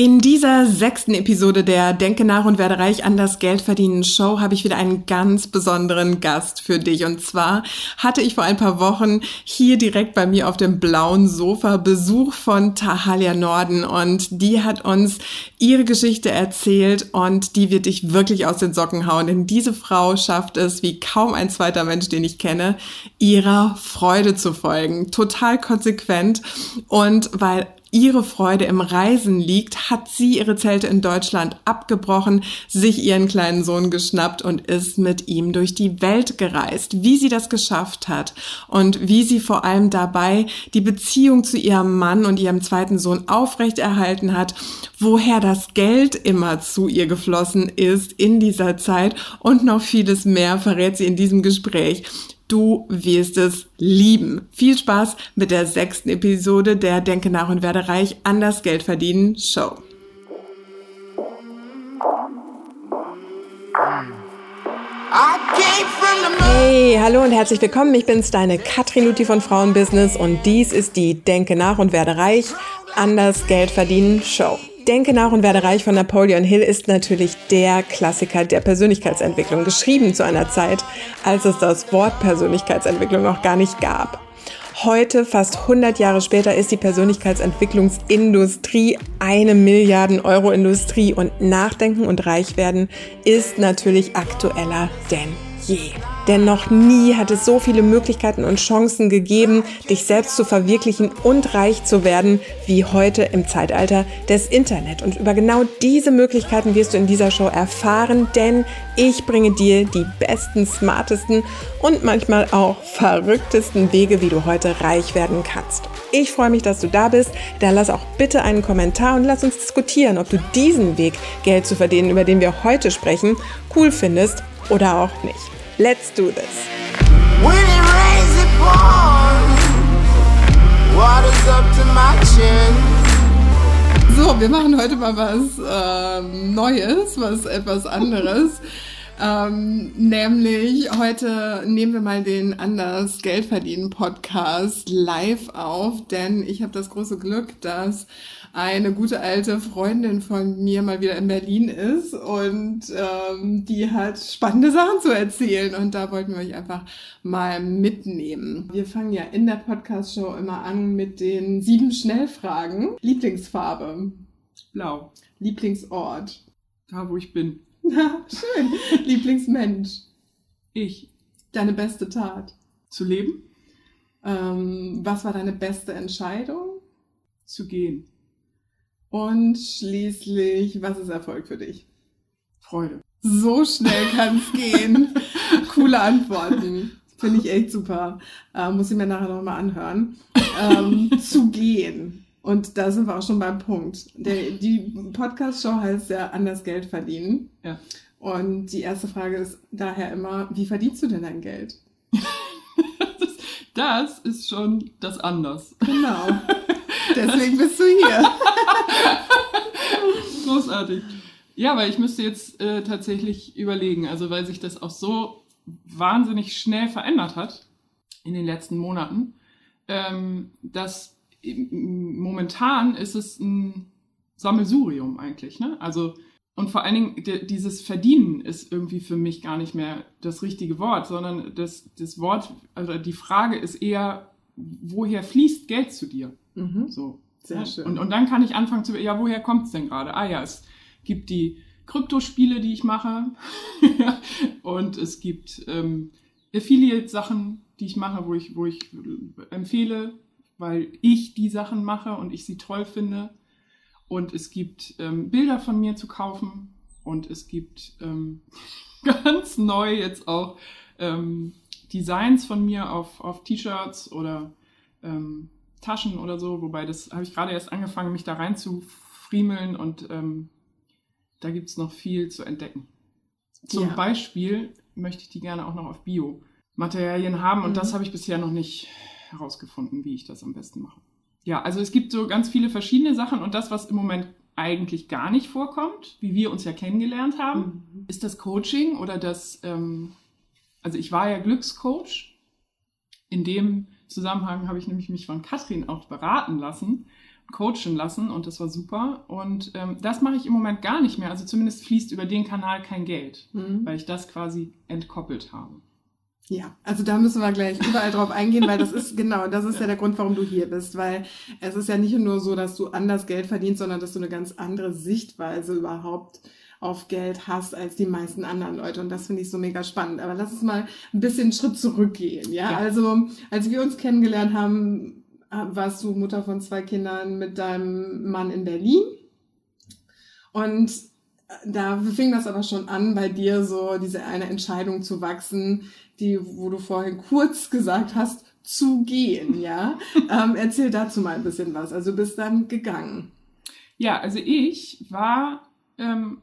In dieser sechsten Episode der Denke nach und werde reich an das Geld verdienen Show habe ich wieder einen ganz besonderen Gast für dich. Und zwar hatte ich vor ein paar Wochen hier direkt bei mir auf dem blauen Sofa Besuch von Tahalia Norden und die hat uns ihre Geschichte erzählt und die wird dich wirklich aus den Socken hauen. Denn diese Frau schafft es, wie kaum ein zweiter Mensch, den ich kenne, ihrer Freude zu folgen. Total konsequent und weil ihre Freude im Reisen liegt, hat sie ihre Zelte in Deutschland abgebrochen, sich ihren kleinen Sohn geschnappt und ist mit ihm durch die Welt gereist. Wie sie das geschafft hat und wie sie vor allem dabei die Beziehung zu ihrem Mann und ihrem zweiten Sohn aufrechterhalten hat, woher das Geld immer zu ihr geflossen ist in dieser Zeit und noch vieles mehr verrät sie in diesem Gespräch. Du wirst es lieben. Viel Spaß mit der sechsten Episode der Denke nach und werde reich an das Geld verdienen Show. Hey, hallo und herzlich willkommen. Ich bin's, deine Katrin Luthi von Frauenbusiness und dies ist die Denke nach und werde reich an das Geld verdienen Show. Denke nach und werde reich von Napoleon Hill ist natürlich der Klassiker der Persönlichkeitsentwicklung, geschrieben zu einer Zeit, als es das Wort Persönlichkeitsentwicklung noch gar nicht gab. Heute, fast 100 Jahre später, ist die Persönlichkeitsentwicklungsindustrie eine Milliarden Euro Industrie und Nachdenken und Reichwerden ist natürlich aktueller denn je. Denn noch nie hat es so viele Möglichkeiten und Chancen gegeben, dich selbst zu verwirklichen und reich zu werden, wie heute im Zeitalter des Internet. Und über genau diese Möglichkeiten wirst du in dieser Show erfahren, denn ich bringe dir die besten, smartesten und manchmal auch verrücktesten Wege, wie du heute reich werden kannst. Ich freue mich, dass du da bist. Da lass auch bitte einen Kommentar und lass uns diskutieren, ob du diesen Weg, Geld zu verdienen, über den wir heute sprechen, cool findest oder auch nicht. Let's do this. When it rains, it pours. Water's up to my chin. So, wir machen heute mal was äh, Neues, was etwas anderes. Ähm, nämlich heute nehmen wir mal den Anders Geld verdienen Podcast live auf, denn ich habe das große Glück, dass eine gute alte Freundin von mir mal wieder in Berlin ist und ähm, die hat spannende Sachen zu erzählen und da wollten wir euch einfach mal mitnehmen. Wir fangen ja in der Podcast-Show immer an mit den sieben Schnellfragen. Lieblingsfarbe? Blau. Lieblingsort? Da, wo ich bin. Na, schön. Lieblingsmensch? Ich. Deine beste Tat? Zu leben? Ähm, was war deine beste Entscheidung? Zu gehen. Und schließlich, was ist Erfolg für dich? Freude. So schnell kann es gehen. Coole Antworten. Finde ich echt super. Äh, muss ich mir nachher nochmal anhören. Ähm, zu gehen. Und da sind wir auch schon beim Punkt. Der, die Podcast-Show heißt ja Anders Geld verdienen. Ja. Und die erste Frage ist daher immer, wie verdienst du denn dein Geld? das, das ist schon das Anders. Genau. Deswegen bist du hier. Großartig. Ja, weil ich müsste jetzt äh, tatsächlich überlegen, also weil sich das auch so wahnsinnig schnell verändert hat in den letzten Monaten, ähm, dass momentan ist es ein Sammelsurium eigentlich. Ne? Also und vor allen Dingen dieses Verdienen ist irgendwie für mich gar nicht mehr das richtige Wort, sondern das, das Wort, also die Frage ist eher, woher fließt Geld zu dir? Mhm. So. Sehr schön. Und, und dann kann ich anfangen zu, ja, woher kommt es denn gerade? Ah ja, es gibt die Kryptospiele, die ich mache. und es gibt ähm, Affiliate-Sachen, die ich mache, wo ich, wo ich empfehle, weil ich die Sachen mache und ich sie toll finde. Und es gibt ähm, Bilder von mir zu kaufen. Und es gibt ähm, ganz neu jetzt auch ähm, Designs von mir auf, auf T-Shirts oder ähm, Taschen oder so, wobei das habe ich gerade erst angefangen, mich da rein zu friemeln und ähm, da gibt es noch viel zu entdecken. Zum ja. Beispiel möchte ich die gerne auch noch auf Bio-Materialien haben und mhm. das habe ich bisher noch nicht herausgefunden, wie ich das am besten mache. Ja, also es gibt so ganz viele verschiedene Sachen und das, was im Moment eigentlich gar nicht vorkommt, wie wir uns ja kennengelernt haben, mhm. ist das Coaching oder das, ähm, also ich war ja Glückscoach, in dem Zusammenhang habe ich nämlich mich von Katrin auch beraten lassen, coachen lassen und das war super. Und ähm, das mache ich im Moment gar nicht mehr. Also zumindest fließt über den Kanal kein Geld, mhm. weil ich das quasi entkoppelt habe. Ja, also da müssen wir gleich überall drauf eingehen, weil das ist genau, das ist ja der Grund, warum du hier bist, weil es ist ja nicht nur so, dass du anders Geld verdienst, sondern dass du eine ganz andere Sichtweise überhaupt auf Geld hast als die meisten anderen Leute. Und das finde ich so mega spannend. Aber lass uns mal ein bisschen einen Schritt zurückgehen. Ja? ja, also als wir uns kennengelernt haben, warst du Mutter von zwei Kindern mit deinem Mann in Berlin. Und da fing das aber schon an, bei dir so diese eine Entscheidung zu wachsen, die, wo du vorhin kurz gesagt hast, zu gehen, ja. ähm, erzähl dazu mal ein bisschen was. Also bist dann gegangen. Ja, also ich war ähm,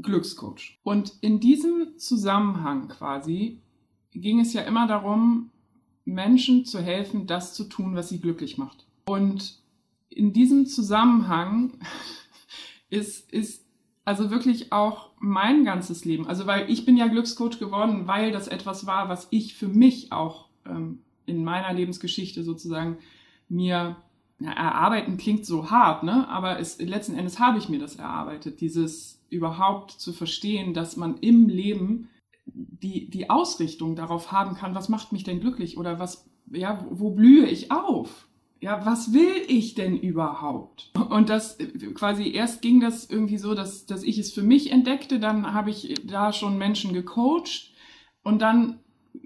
Glückscoach. Und in diesem Zusammenhang quasi ging es ja immer darum, Menschen zu helfen, das zu tun, was sie glücklich macht. Und in diesem Zusammenhang ist, ist also wirklich auch mein ganzes Leben. Also weil ich bin ja Glückscoach geworden, weil das etwas war, was ich für mich auch ähm, in meiner Lebensgeschichte sozusagen mir ja, erarbeiten klingt so hart, ne? Aber es, letzten Endes habe ich mir das erarbeitet, dieses überhaupt zu verstehen, dass man im Leben die, die Ausrichtung darauf haben kann, was macht mich denn glücklich oder was, ja, wo blühe ich auf? Ja, was will ich denn überhaupt? Und das quasi erst ging das irgendwie so, dass, dass ich es für mich entdeckte, dann habe ich da schon Menschen gecoacht und dann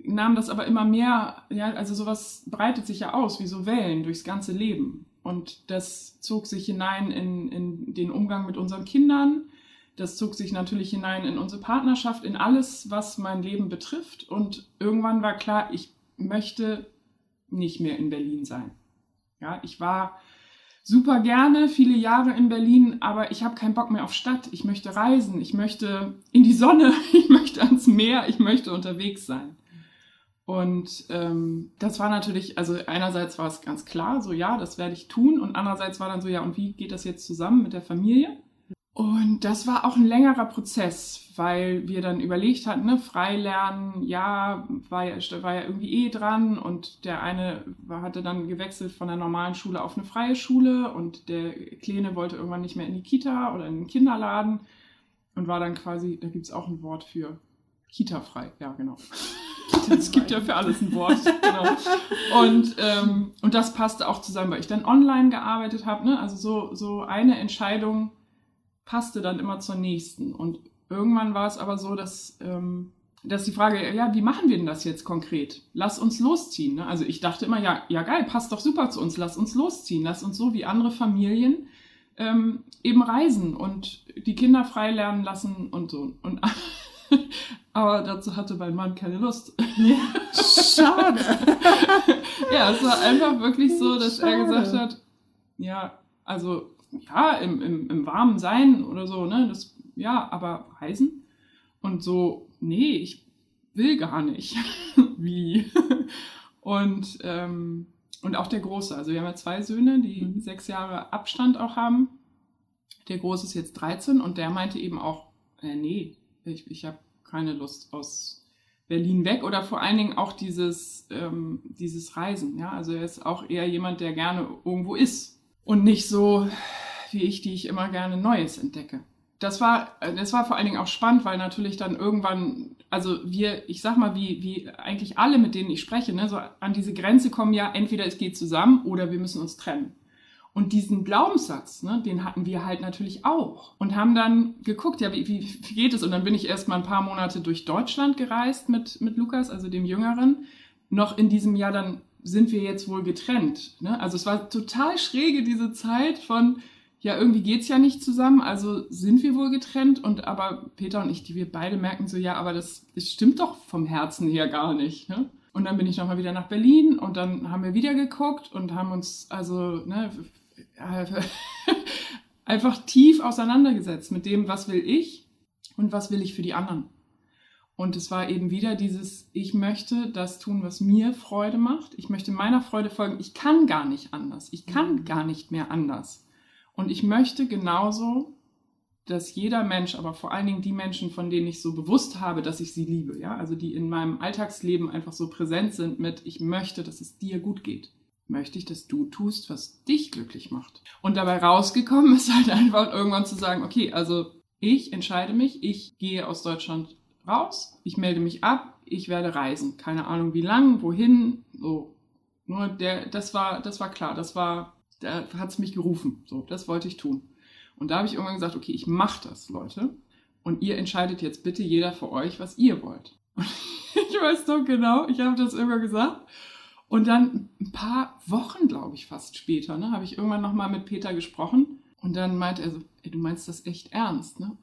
nahm das aber immer mehr, ja, also sowas breitet sich ja aus wie so Wellen durchs ganze Leben. Und das zog sich hinein in, in den Umgang mit unseren Kindern, das zog sich natürlich hinein in unsere Partnerschaft, in alles, was mein Leben betrifft. Und irgendwann war klar, ich möchte nicht mehr in Berlin sein. Ja, ich war super gerne viele Jahre in Berlin, aber ich habe keinen Bock mehr auf Stadt. Ich möchte reisen, ich möchte in die Sonne, ich möchte ans Meer, ich möchte unterwegs sein. Und ähm, das war natürlich, also einerseits war es ganz klar, so ja, das werde ich tun. Und andererseits war dann so, ja, und wie geht das jetzt zusammen mit der Familie? Und das war auch ein längerer Prozess, weil wir dann überlegt hatten, ne, Freilernen, ja, war ja, war ja irgendwie eh dran und der eine hatte dann gewechselt von der normalen Schule auf eine freie Schule und der Kleine wollte irgendwann nicht mehr in die Kita oder in den Kinderladen und war dann quasi, da gibt es auch ein Wort für Kita-frei, ja genau. Es gibt ja für alles ein Wort. genau. Und, ähm, und das passte auch zusammen, weil ich dann online gearbeitet habe. Ne? Also so, so eine Entscheidung passte dann immer zur nächsten. Und irgendwann war es aber so, dass, ähm, dass die Frage, ja, wie machen wir denn das jetzt konkret? Lass uns losziehen. Ne? Also ich dachte immer, ja, ja geil, passt doch super zu uns, lass uns losziehen, lass uns so wie andere Familien ähm, eben reisen und die Kinder frei lernen lassen und so. Und aber dazu hatte mein Mann keine Lust. Ja, schade. ja, es war einfach wirklich so, dass schade. er gesagt hat, ja, also ja, im, im, im Warmen sein oder so, ne? Das, ja, aber reisen? Und so, nee, ich will gar nicht. Wie? und, ähm, und auch der Große. Also wir haben ja zwei Söhne, die mhm. sechs Jahre Abstand auch haben. Der Große ist jetzt 13 und der meinte eben auch, äh, nee, ich, ich habe keine Lust aus Berlin weg oder vor allen Dingen auch dieses, ähm, dieses Reisen. Ja? Also er ist auch eher jemand, der gerne irgendwo ist und nicht so wie ich, die ich immer gerne Neues entdecke. Das war, das war vor allen Dingen auch spannend, weil natürlich dann irgendwann, also wir, ich sag mal, wie, wie eigentlich alle, mit denen ich spreche, ne, so an diese Grenze kommen ja, entweder es geht zusammen oder wir müssen uns trennen. Und diesen Glaubenssatz, ne, den hatten wir halt natürlich auch. Und haben dann geguckt, ja, wie, wie, geht es? Und dann bin ich erst mal ein paar Monate durch Deutschland gereist mit, mit Lukas, also dem Jüngeren. Noch in diesem Jahr dann sind wir jetzt wohl getrennt. Ne? Also es war total schräge diese Zeit von, ja, irgendwie geht's ja nicht zusammen, also sind wir wohl getrennt. Und aber Peter und ich, die wir beide merken so, ja, aber das, das stimmt doch vom Herzen her gar nicht. Ne? Und dann bin ich nochmal wieder nach Berlin und dann haben wir wieder geguckt und haben uns also ne, einfach tief auseinandergesetzt mit dem, was will ich und was will ich für die anderen. Und es war eben wieder dieses, ich möchte das tun, was mir Freude macht. Ich möchte meiner Freude folgen. Ich kann gar nicht anders. Ich kann mhm. gar nicht mehr anders. Und ich möchte genauso, dass jeder Mensch, aber vor allen Dingen die Menschen, von denen ich so bewusst habe, dass ich sie liebe, ja, also die in meinem Alltagsleben einfach so präsent sind mit, ich möchte, dass es dir gut geht. Möchte ich, dass du tust, was dich glücklich macht. Und dabei rausgekommen ist halt einfach irgendwann zu sagen, okay, also ich entscheide mich, ich gehe aus Deutschland raus, ich melde mich ab, ich werde reisen. Keine Ahnung wie lang, wohin, so. Nur der, das war, das war klar, das war, da hat es mich gerufen. So, das wollte ich tun. Und da habe ich irgendwann gesagt, okay, ich mache das, Leute. Und ihr entscheidet jetzt bitte jeder für euch, was ihr wollt. Und ich weiß doch genau, ich habe das immer gesagt. Und dann ein paar Wochen, glaube ich, fast später, ne, habe ich irgendwann nochmal mit Peter gesprochen. Und dann meinte er so, ey, du meinst das echt ernst, ne?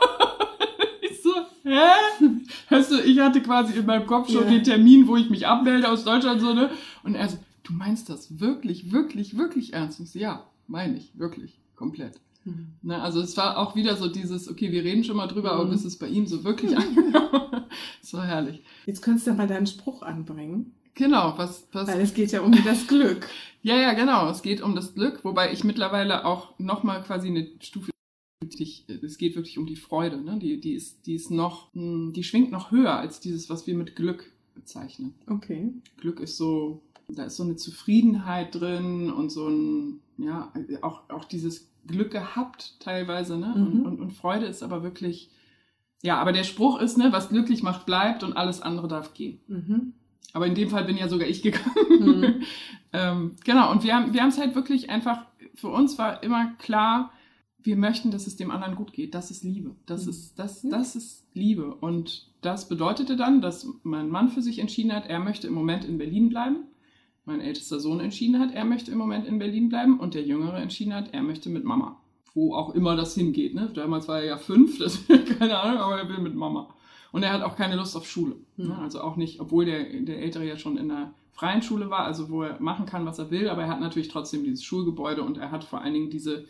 ich so, hä? Weißt du, ich hatte quasi in meinem Kopf schon yeah. den Termin, wo ich mich abmelde aus Deutschland, so, ne? Und er so, du meinst das wirklich, wirklich, wirklich ernst? Und ich so, ja, meine ich, wirklich, komplett. Mhm. Ne, also es war auch wieder so dieses, okay, wir reden schon mal drüber, mhm. aber bis es bei ihm so wirklich angekommen. das war herrlich. Jetzt könntest du mal deinen Spruch anbringen. Genau, was, was. Weil es geht ja um das Glück. ja, ja, genau. Es geht um das Glück, wobei ich mittlerweile auch nochmal quasi eine Stufe es geht wirklich um die Freude, ne? Die, die ist, die ist noch, hm, die schwingt noch höher als dieses, was wir mit Glück bezeichnen. Okay. Glück ist so, da ist so eine Zufriedenheit drin und so ein, ja, auch, auch dieses Glück gehabt teilweise, ne? Mhm. Und, und, und Freude ist aber wirklich, ja, aber der Spruch ist, ne, was glücklich macht, bleibt und alles andere darf gehen. Mhm. Aber in dem Fall bin ja sogar ich gegangen. Mhm. ähm, genau, und wir haben wir es halt wirklich einfach, für uns war immer klar, wir möchten, dass es dem anderen gut geht. Das ist Liebe. Das mhm. ist, das, das ist Liebe. Und das bedeutete dann, dass mein Mann für sich entschieden hat, er möchte im Moment in Berlin bleiben. Mein ältester Sohn entschieden hat, er möchte im Moment in Berlin bleiben. Und der Jüngere entschieden hat, er möchte mit Mama. Wo auch immer das hingeht. Ne? Damals war er ja fünf, das, keine Ahnung, aber er will mit Mama. Und er hat auch keine Lust auf Schule. Mhm. Also auch nicht, obwohl der, der Ältere ja schon in der freien Schule war, also wo er machen kann, was er will, aber er hat natürlich trotzdem dieses Schulgebäude und er hat vor allen Dingen diese,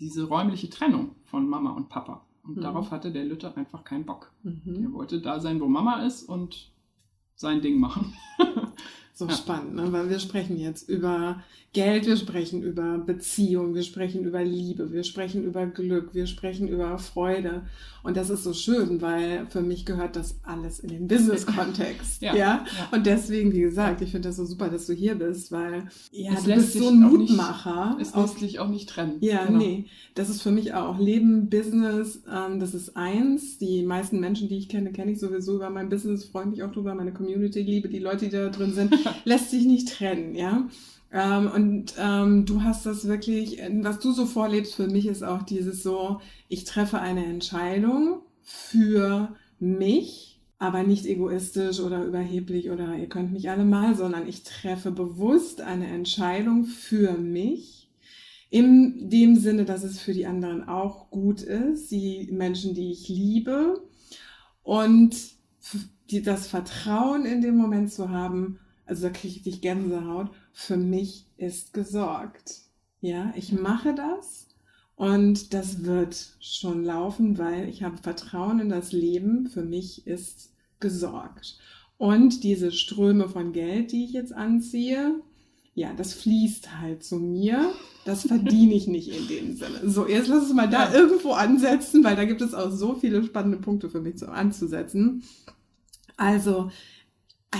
diese räumliche Trennung von Mama und Papa. Und mhm. darauf hatte der Lütte einfach keinen Bock. Mhm. Er wollte da sein, wo Mama ist und sein Ding machen. so ja. spannend, ne? weil wir sprechen jetzt über Geld, wir sprechen über Beziehung, wir sprechen über Liebe, wir sprechen über Glück, wir sprechen über Freude. Und das ist so schön, weil für mich gehört das alles in den Business-Kontext. ja, ja? Und deswegen, wie gesagt, ich finde das so super, dass du hier bist, weil ja, es du bist so ein Mutmacher. Nicht, es lässt sich auch nicht trennen. Ja, genau. nee. Das ist für mich auch Leben, Business, ähm, das ist eins. Die meisten Menschen, die ich kenne, kenne ich sowieso über mein Business, freue mich auch drüber, meine Community, liebe die Leute, die da drin sind, lässt sich nicht trennen, ja. Ähm, und ähm, du hast das wirklich, was du so vorlebst, für mich ist auch dieses so, ich treffe eine Entscheidung für mich, aber nicht egoistisch oder überheblich oder ihr könnt mich alle mal, sondern ich treffe bewusst eine Entscheidung für mich. In dem Sinne, dass es für die anderen auch gut ist, die Menschen, die ich liebe. Und die, das Vertrauen in dem Moment zu haben, also da kriege ich dich Gänsehaut, für mich ist gesorgt. Ja, ich mache das und das wird schon laufen, weil ich habe Vertrauen in das Leben. Für mich ist gesorgt. Und diese Ströme von Geld, die ich jetzt anziehe, ja, das fließt halt zu mir. Das verdiene ich nicht in dem Sinne. So, jetzt lass uns mal da ja. irgendwo ansetzen, weil da gibt es auch so viele spannende Punkte für mich zu, anzusetzen. Also,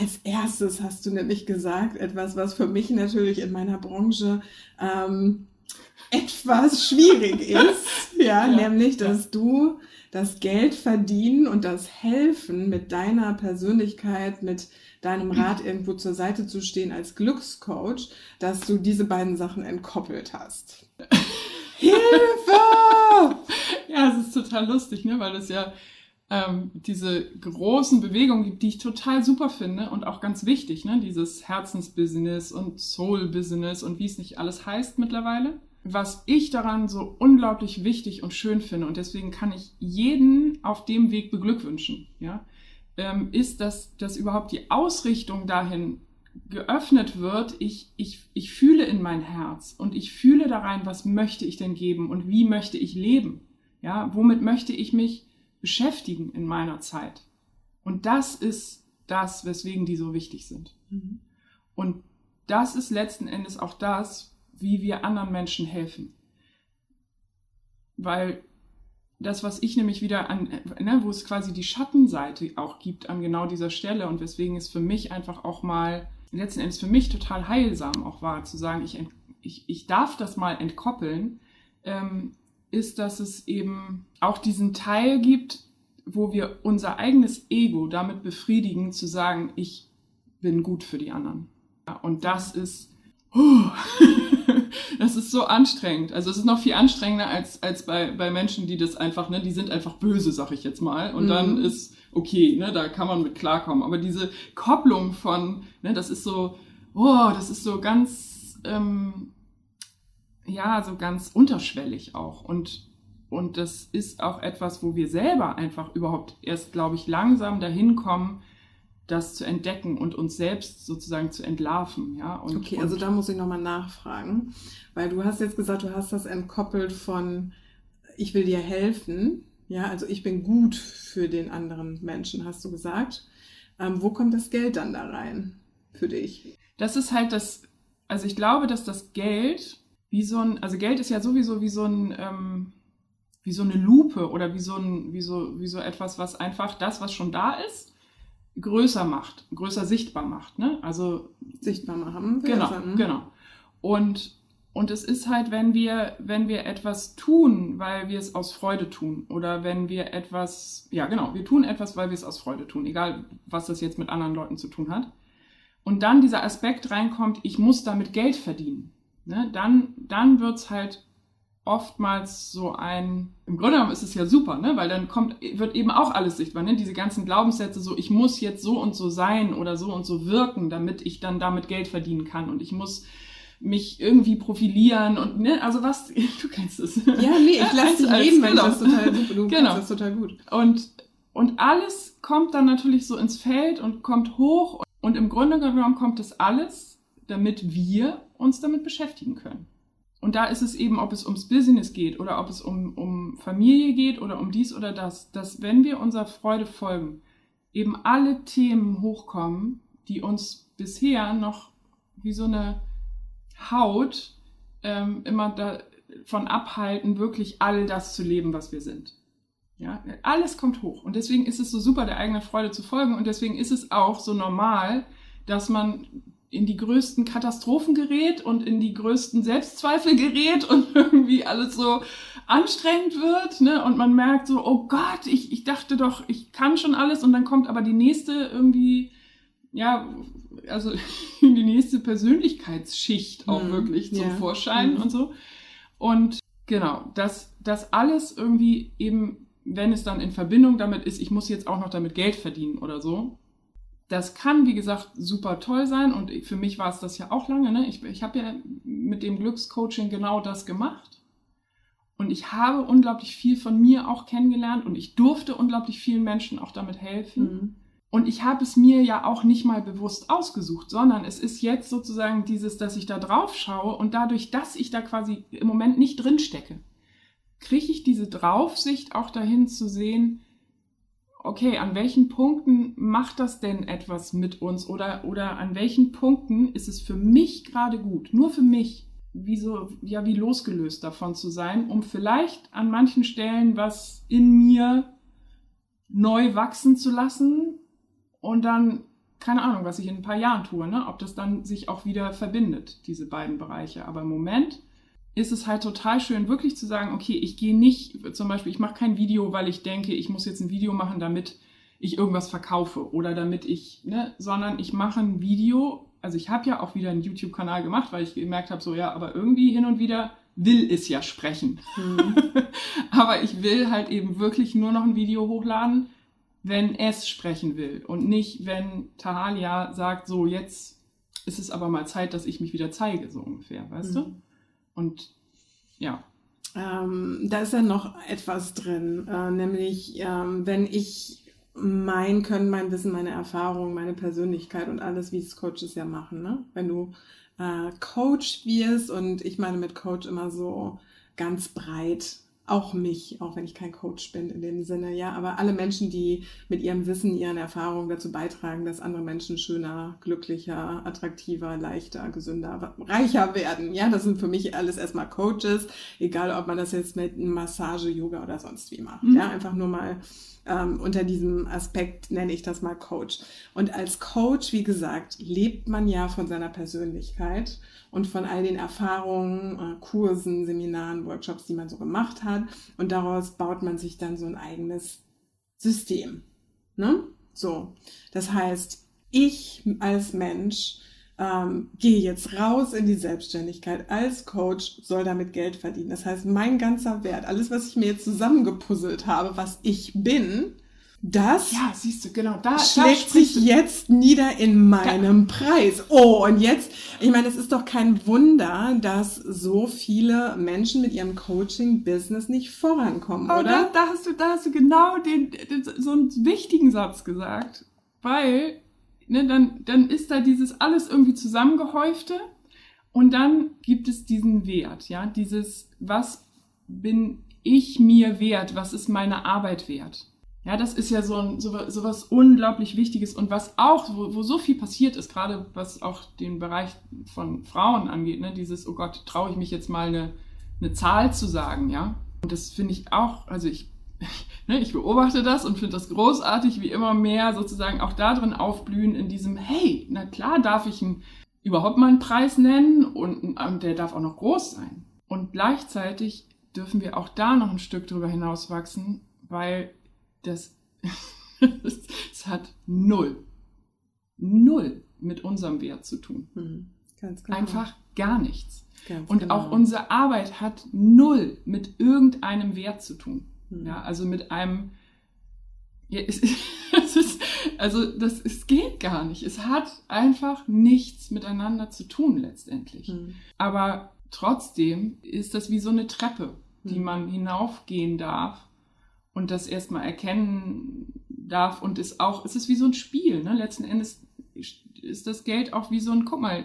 als erstes hast du nämlich gesagt, etwas, was für mich natürlich in meiner Branche ähm, etwas schwierig ist, ja, ja, nämlich, dass ja. du das Geld verdienen und das Helfen mit deiner Persönlichkeit, mit deinem Rat irgendwo zur Seite zu stehen als Glückscoach, dass du diese beiden Sachen entkoppelt hast. Hilfe! Ja, es ist total lustig, ne, weil das ja ähm, diese großen Bewegungen gibt, die ich total super finde und auch ganz wichtig, ne? dieses Herzensbusiness und Soul-Business und wie es nicht alles heißt mittlerweile. Was ich daran so unglaublich wichtig und schön finde und deswegen kann ich jeden auf dem Weg beglückwünschen, ja, ähm, ist, dass, dass überhaupt die Ausrichtung dahin geöffnet wird, ich, ich, ich fühle in mein Herz und ich fühle da rein, was möchte ich denn geben und wie möchte ich leben? Ja, womit möchte ich mich beschäftigen in meiner Zeit. Und das ist das, weswegen die so wichtig sind. Mhm. Und das ist letzten Endes auch das, wie wir anderen Menschen helfen. Weil das, was ich nämlich wieder an, ne, wo es quasi die Schattenseite auch gibt an genau dieser Stelle und weswegen es für mich einfach auch mal letzten Endes für mich total heilsam auch war, zu sagen, ich, ich, ich darf das mal entkoppeln, ähm, ist, dass es eben auch diesen Teil gibt, wo wir unser eigenes Ego damit befriedigen, zu sagen, ich bin gut für die anderen. Und das ist, uh, das ist so anstrengend. Also es ist noch viel anstrengender als, als bei, bei Menschen, die das einfach, ne, die sind einfach böse, sag ich jetzt mal. Und mhm. dann ist okay, ne, da kann man mit klarkommen. Aber diese Kopplung von, ne, das ist so, oh, das ist so ganz, ähm, ja, so ganz unterschwellig auch. Und und das ist auch etwas, wo wir selber einfach überhaupt erst, glaube ich, langsam dahin kommen, das zu entdecken und uns selbst sozusagen zu entlarven. Ja? Und, okay, also da muss ich nochmal nachfragen, weil du hast jetzt gesagt, du hast das entkoppelt von ich will dir helfen. Ja, also ich bin gut für den anderen Menschen, hast du gesagt. Ähm, wo kommt das Geld dann da rein für dich? Das ist halt das, also ich glaube, dass das Geld wie so ein, also Geld ist ja sowieso wie so ein, ähm, wie so eine Lupe oder wie so, ein, wie, so, wie so etwas, was einfach das, was schon da ist, größer macht, größer sichtbar macht. Ne? Also sichtbar machen. Genau, sagen. genau. Und, und es ist halt, wenn wir, wenn wir etwas tun, weil wir es aus Freude tun oder wenn wir etwas, ja genau, wir tun etwas, weil wir es aus Freude tun, egal was das jetzt mit anderen Leuten zu tun hat. Und dann dieser Aspekt reinkommt, ich muss damit Geld verdienen. Ne? Dann, dann es halt oftmals so ein, im Grunde genommen ist es ja super, ne? weil dann kommt, wird eben auch alles sichtbar, ne? diese ganzen Glaubenssätze, so ich muss jetzt so und so sein oder so und so wirken, damit ich dann damit Geld verdienen kann und ich muss mich irgendwie profilieren und ne, also was, du kennst es. Ja, nee, ich lasse dich reden, weil genau. das total super, du genau. das total gut. Und, und alles kommt dann natürlich so ins Feld und kommt hoch und im Grunde genommen kommt es alles, damit wir uns damit beschäftigen können. Und da ist es eben, ob es ums Business geht oder ob es um, um Familie geht oder um dies oder das, dass wenn wir unserer Freude folgen, eben alle Themen hochkommen, die uns bisher noch wie so eine Haut ähm, immer davon abhalten, wirklich all das zu leben, was wir sind. Ja, alles kommt hoch. Und deswegen ist es so super, der eigenen Freude zu folgen. Und deswegen ist es auch so normal, dass man in die größten Katastrophen gerät und in die größten Selbstzweifel gerät und irgendwie alles so anstrengend wird, ne? Und man merkt so, oh Gott, ich, ich dachte doch, ich kann schon alles und dann kommt aber die nächste irgendwie, ja, also die nächste Persönlichkeitsschicht auch mhm. wirklich zum ja. Vorschein mhm. und so. Und genau, dass das alles irgendwie eben, wenn es dann in Verbindung damit ist, ich muss jetzt auch noch damit Geld verdienen oder so, das kann, wie gesagt, super toll sein und für mich war es das ja auch lange. Ne? Ich, ich habe ja mit dem Glückscoaching genau das gemacht und ich habe unglaublich viel von mir auch kennengelernt und ich durfte unglaublich vielen Menschen auch damit helfen. Mhm. Und ich habe es mir ja auch nicht mal bewusst ausgesucht, sondern es ist jetzt sozusagen dieses, dass ich da drauf schaue und dadurch, dass ich da quasi im Moment nicht drin stecke, kriege ich diese Draufsicht auch dahin zu sehen, okay, an welchen Punkten macht das denn etwas mit uns oder, oder an welchen Punkten ist es für mich gerade gut, nur für mich, wie so, ja, wie losgelöst davon zu sein, um vielleicht an manchen Stellen was in mir neu wachsen zu lassen und dann, keine Ahnung, was ich in ein paar Jahren tue, ne? ob das dann sich auch wieder verbindet, diese beiden Bereiche. Aber im Moment ist es halt total schön, wirklich zu sagen, okay, ich gehe nicht, zum Beispiel, ich mache kein Video, weil ich denke, ich muss jetzt ein Video machen, damit ich irgendwas verkaufe oder damit ich, ne, sondern ich mache ein Video, also ich habe ja auch wieder einen YouTube-Kanal gemacht, weil ich gemerkt habe, so ja, aber irgendwie hin und wieder will es ja sprechen. Mhm. aber ich will halt eben wirklich nur noch ein Video hochladen, wenn es sprechen will und nicht, wenn Tahalia sagt, so jetzt ist es aber mal Zeit, dass ich mich wieder zeige, so ungefähr, weißt mhm. du? Und ja. Ähm, da ist ja noch etwas drin, äh, nämlich ähm, wenn ich mein Können, mein Wissen, meine Erfahrung, meine Persönlichkeit und alles, wie es Coaches ja machen. Ne? Wenn du äh, Coach wirst und ich meine mit Coach immer so ganz breit auch mich, auch wenn ich kein Coach bin in dem Sinne, ja, aber alle Menschen, die mit ihrem Wissen, ihren Erfahrungen dazu beitragen, dass andere Menschen schöner, glücklicher, attraktiver, leichter, gesünder, reicher werden, ja, das sind für mich alles erstmal Coaches, egal ob man das jetzt mit Massage, Yoga oder sonst wie macht, mhm. ja, einfach nur mal ähm, unter diesem Aspekt nenne ich das mal Coach. Und als Coach, wie gesagt, lebt man ja von seiner Persönlichkeit und von all den Erfahrungen, äh, Kursen, Seminaren, Workshops, die man so gemacht hat. Und daraus baut man sich dann so ein eigenes System. Ne? So. Das heißt, ich als Mensch ähm, gehe jetzt raus in die Selbstständigkeit als Coach, soll damit Geld verdienen. Das heißt, mein ganzer Wert, alles, was ich mir jetzt zusammengepuzzelt habe, was ich bin, das ja, siehst du, genau, da, schlägt da sich jetzt nieder in meinem da. Preis. Oh, und jetzt, ich meine, es ist doch kein Wunder, dass so viele Menschen mit ihrem Coaching-Business nicht vorankommen, oh, oder? Da, da, hast du, da hast du genau den, den, so einen wichtigen Satz gesagt, weil ne, dann, dann ist da dieses alles irgendwie zusammengehäufte und dann gibt es diesen Wert, ja, dieses, was bin ich mir wert, was ist meine Arbeit wert? Ja, das ist ja so, ein, so, so was unglaublich Wichtiges und was auch, wo, wo so viel passiert ist, gerade was auch den Bereich von Frauen angeht, ne, dieses, oh Gott, traue ich mich jetzt mal eine, eine Zahl zu sagen, ja. Und das finde ich auch, also ich, ne, ich beobachte das und finde das großartig, wie immer mehr sozusagen auch da drin aufblühen in diesem, hey, na klar darf ich einen, überhaupt mal einen Preis nennen und, und der darf auch noch groß sein. Und gleichzeitig dürfen wir auch da noch ein Stück drüber hinaus wachsen, weil das, es hat null, null mit unserem Wert zu tun. Mhm. Genau. Einfach gar nichts. Ganz und genau. auch unsere Arbeit hat null mit irgendeinem Wert zu tun. Mhm. Ja, also mit einem, ja, es, es ist, also das, es geht gar nicht. Es hat einfach nichts miteinander zu tun letztendlich. Mhm. Aber trotzdem ist das wie so eine Treppe, die hm. man hinaufgehen darf und das erstmal erkennen darf und ist auch, es ist wie so ein Spiel, ne? Letzten Endes ist das Geld auch wie so ein, guck mal,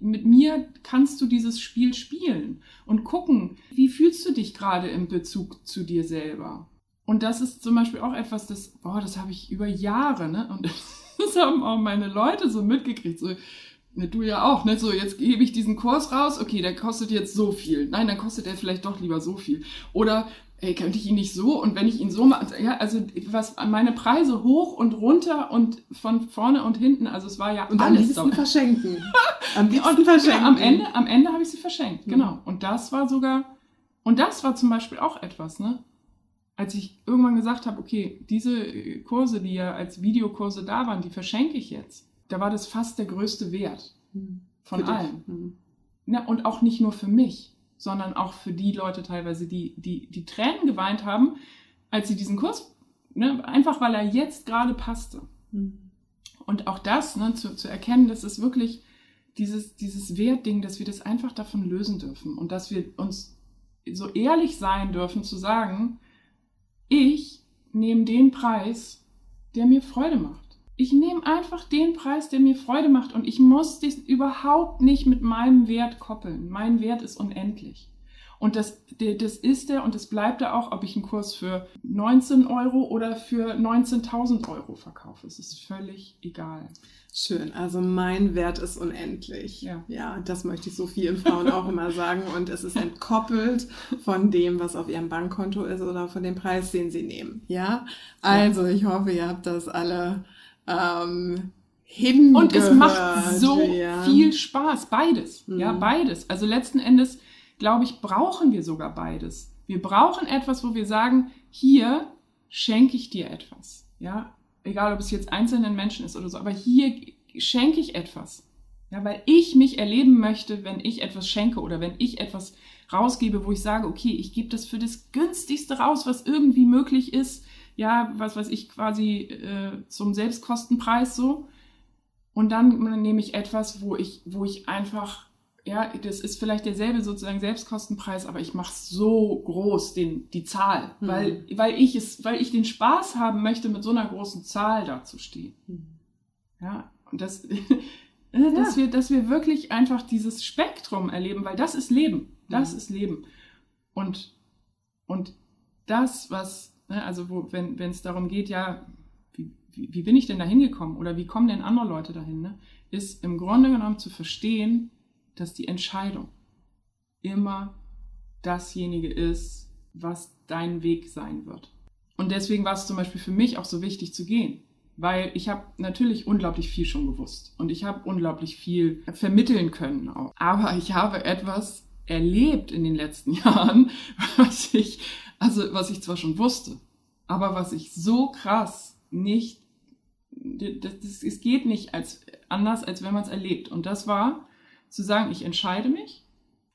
mit mir kannst du dieses Spiel spielen und gucken, wie fühlst du dich gerade im Bezug zu dir selber? Und das ist zum Beispiel auch etwas, das, boah, das habe ich über Jahre, ne? Und das haben auch meine Leute so mitgekriegt, so, ne, du ja auch, ne? So, jetzt gebe ich diesen Kurs raus, okay, der kostet jetzt so viel. Nein, dann kostet der vielleicht doch lieber so viel. Oder ey, könnte ich ihn nicht so und wenn ich ihn so mache, ja, also was meine Preise hoch und runter und von vorne und hinten, also es war ja und alles am liebsten verschenken. Am liebsten und, verschenken. Ja, am Ende, am Ende habe ich sie verschenkt, mhm. genau. Und das war sogar, und das war zum Beispiel auch etwas, ne? Als ich irgendwann gesagt habe, okay, diese Kurse, die ja als Videokurse da waren, die verschenke ich jetzt. Da war das fast der größte Wert mhm. von allem. Mhm. Ja, und auch nicht nur für mich, sondern auch für die Leute teilweise, die, die, die Tränen geweint haben, als sie diesen Kurs, ne, einfach weil er jetzt gerade passte. Mhm. Und auch das ne, zu, zu erkennen, dass es wirklich dieses, dieses Wertding, dass wir das einfach davon lösen dürfen und dass wir uns so ehrlich sein dürfen zu sagen, ich nehme den Preis, der mir Freude macht. Ich nehme einfach den Preis, der mir Freude macht und ich muss das überhaupt nicht mit meinem Wert koppeln. Mein Wert ist unendlich. Und das, das ist er und das bleibt er auch, ob ich einen Kurs für 19 Euro oder für 19.000 Euro verkaufe. Es ist völlig egal. Schön, also mein Wert ist unendlich. Ja. ja, das möchte ich so vielen Frauen auch immer sagen. Und es ist entkoppelt von dem, was auf ihrem Bankkonto ist oder von dem Preis, den sie nehmen. Ja, also ich hoffe, ihr habt das alle ähm, hingehört. Und es macht so ja. viel Spaß, beides. Mhm. Ja, beides. Also letzten Endes, glaube ich, brauchen wir sogar beides. Wir brauchen etwas, wo wir sagen, hier schenke ich dir etwas. Ja, egal ob es jetzt einzelnen Menschen ist oder so, aber hier schenke ich etwas. Ja, weil ich mich erleben möchte, wenn ich etwas schenke oder wenn ich etwas rausgebe, wo ich sage, okay, ich gebe das für das günstigste raus, was irgendwie möglich ist ja, was weiß ich, quasi äh, zum Selbstkostenpreis so. Und dann, nehme ich etwas, wo ich, wo ich einfach, ja, das ist vielleicht derselbe sozusagen Selbstkostenpreis, aber ich mache so groß den, die Zahl, mhm. weil, weil ich es, weil ich den Spaß haben möchte, mit so einer großen Zahl dazustehen. Mhm. Ja, und das, dass, ja. wir, dass wir wirklich einfach dieses Spektrum erleben, weil das ist Leben. Das mhm. ist Leben. Und Und das, was, ne, also wo, wenn es darum geht, ja, wie, wie, wie, bin ich denn da hingekommen oder wie kommen denn andere Leute dahin, ne, ist im Grunde genommen zu verstehen, dass die Entscheidung immer dasjenige ist, was dein Weg sein wird. Und deswegen war es zum Beispiel für mich auch so wichtig zu gehen, weil ich habe natürlich unglaublich viel schon gewusst und ich habe unglaublich viel vermitteln können auch. Aber ich habe etwas erlebt in den letzten Jahren, was ich, also was ich zwar schon wusste, aber was ich so krass nicht, das, das, es geht nicht als anders, als wenn man es erlebt. Und das war zu sagen, ich entscheide mich.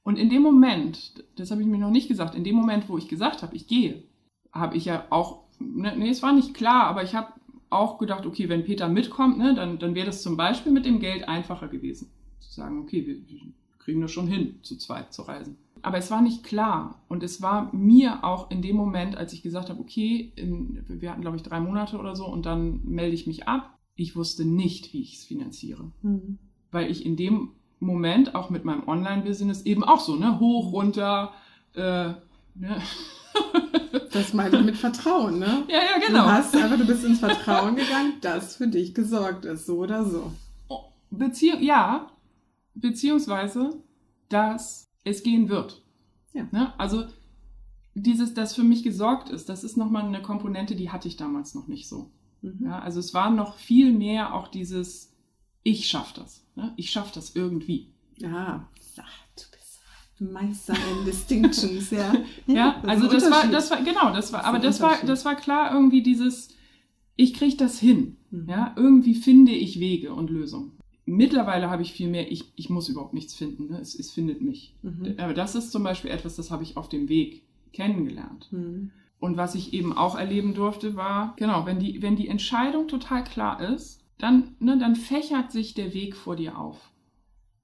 Und in dem Moment, das habe ich mir noch nicht gesagt, in dem Moment, wo ich gesagt habe, ich gehe, habe ich ja auch, ne, nee, es war nicht klar, aber ich habe auch gedacht, okay, wenn Peter mitkommt, ne, dann, dann wäre das zum Beispiel mit dem Geld einfacher gewesen. Zu sagen, okay, wir, wir kriegen das schon hin, zu zweit zu reisen. Aber es war nicht klar. Und es war mir auch in dem Moment, als ich gesagt habe, okay, in, wir hatten, glaube ich, drei Monate oder so und dann melde ich mich ab. Ich wusste nicht, wie ich es finanziere. Mhm. Weil ich in dem Moment auch mit meinem Online-Business eben auch so, ne, hoch, runter, äh, ne. Das meine ich mit Vertrauen, ne? Ja, ja, genau. Du hast einfach, du bist ins Vertrauen gegangen, dass für dich gesorgt ist, so oder so. Beziehung, ja, beziehungsweise, dass es gehen wird. Ja. Ne? Also dieses, das für mich gesorgt ist, das ist nochmal eine Komponente, die hatte ich damals noch nicht so. Mhm. Ja, also es war noch viel mehr auch dieses, ich schaffe das. Ne? Ich schaffe das irgendwie. Ja, du bist Meister in Distinctions, ja. ja, das also das war, das war, genau, das war, das aber das war, das war klar irgendwie dieses, ich kriege das hin. Mhm. Ja, irgendwie finde ich Wege und Lösungen. Mittlerweile habe ich viel mehr, ich, ich muss überhaupt nichts finden, ne? es, es findet mich. Mhm. Aber das ist zum Beispiel etwas, das habe ich auf dem Weg kennengelernt. Mhm. Und was ich eben auch erleben durfte, war, genau, wenn die, wenn die Entscheidung total klar ist, dann, ne, dann fächert sich der Weg vor dir auf.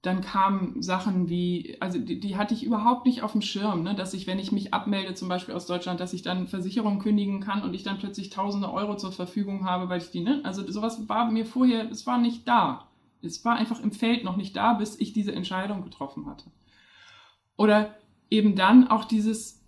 Dann kamen Sachen wie, also die, die hatte ich überhaupt nicht auf dem Schirm, ne, dass ich, wenn ich mich abmelde, zum Beispiel aus Deutschland, dass ich dann Versicherung kündigen kann und ich dann plötzlich tausende Euro zur Verfügung habe, weil ich die, ne, also sowas war mir vorher, es war nicht da. Es war einfach im Feld noch nicht da, bis ich diese Entscheidung getroffen hatte. Oder eben dann auch dieses,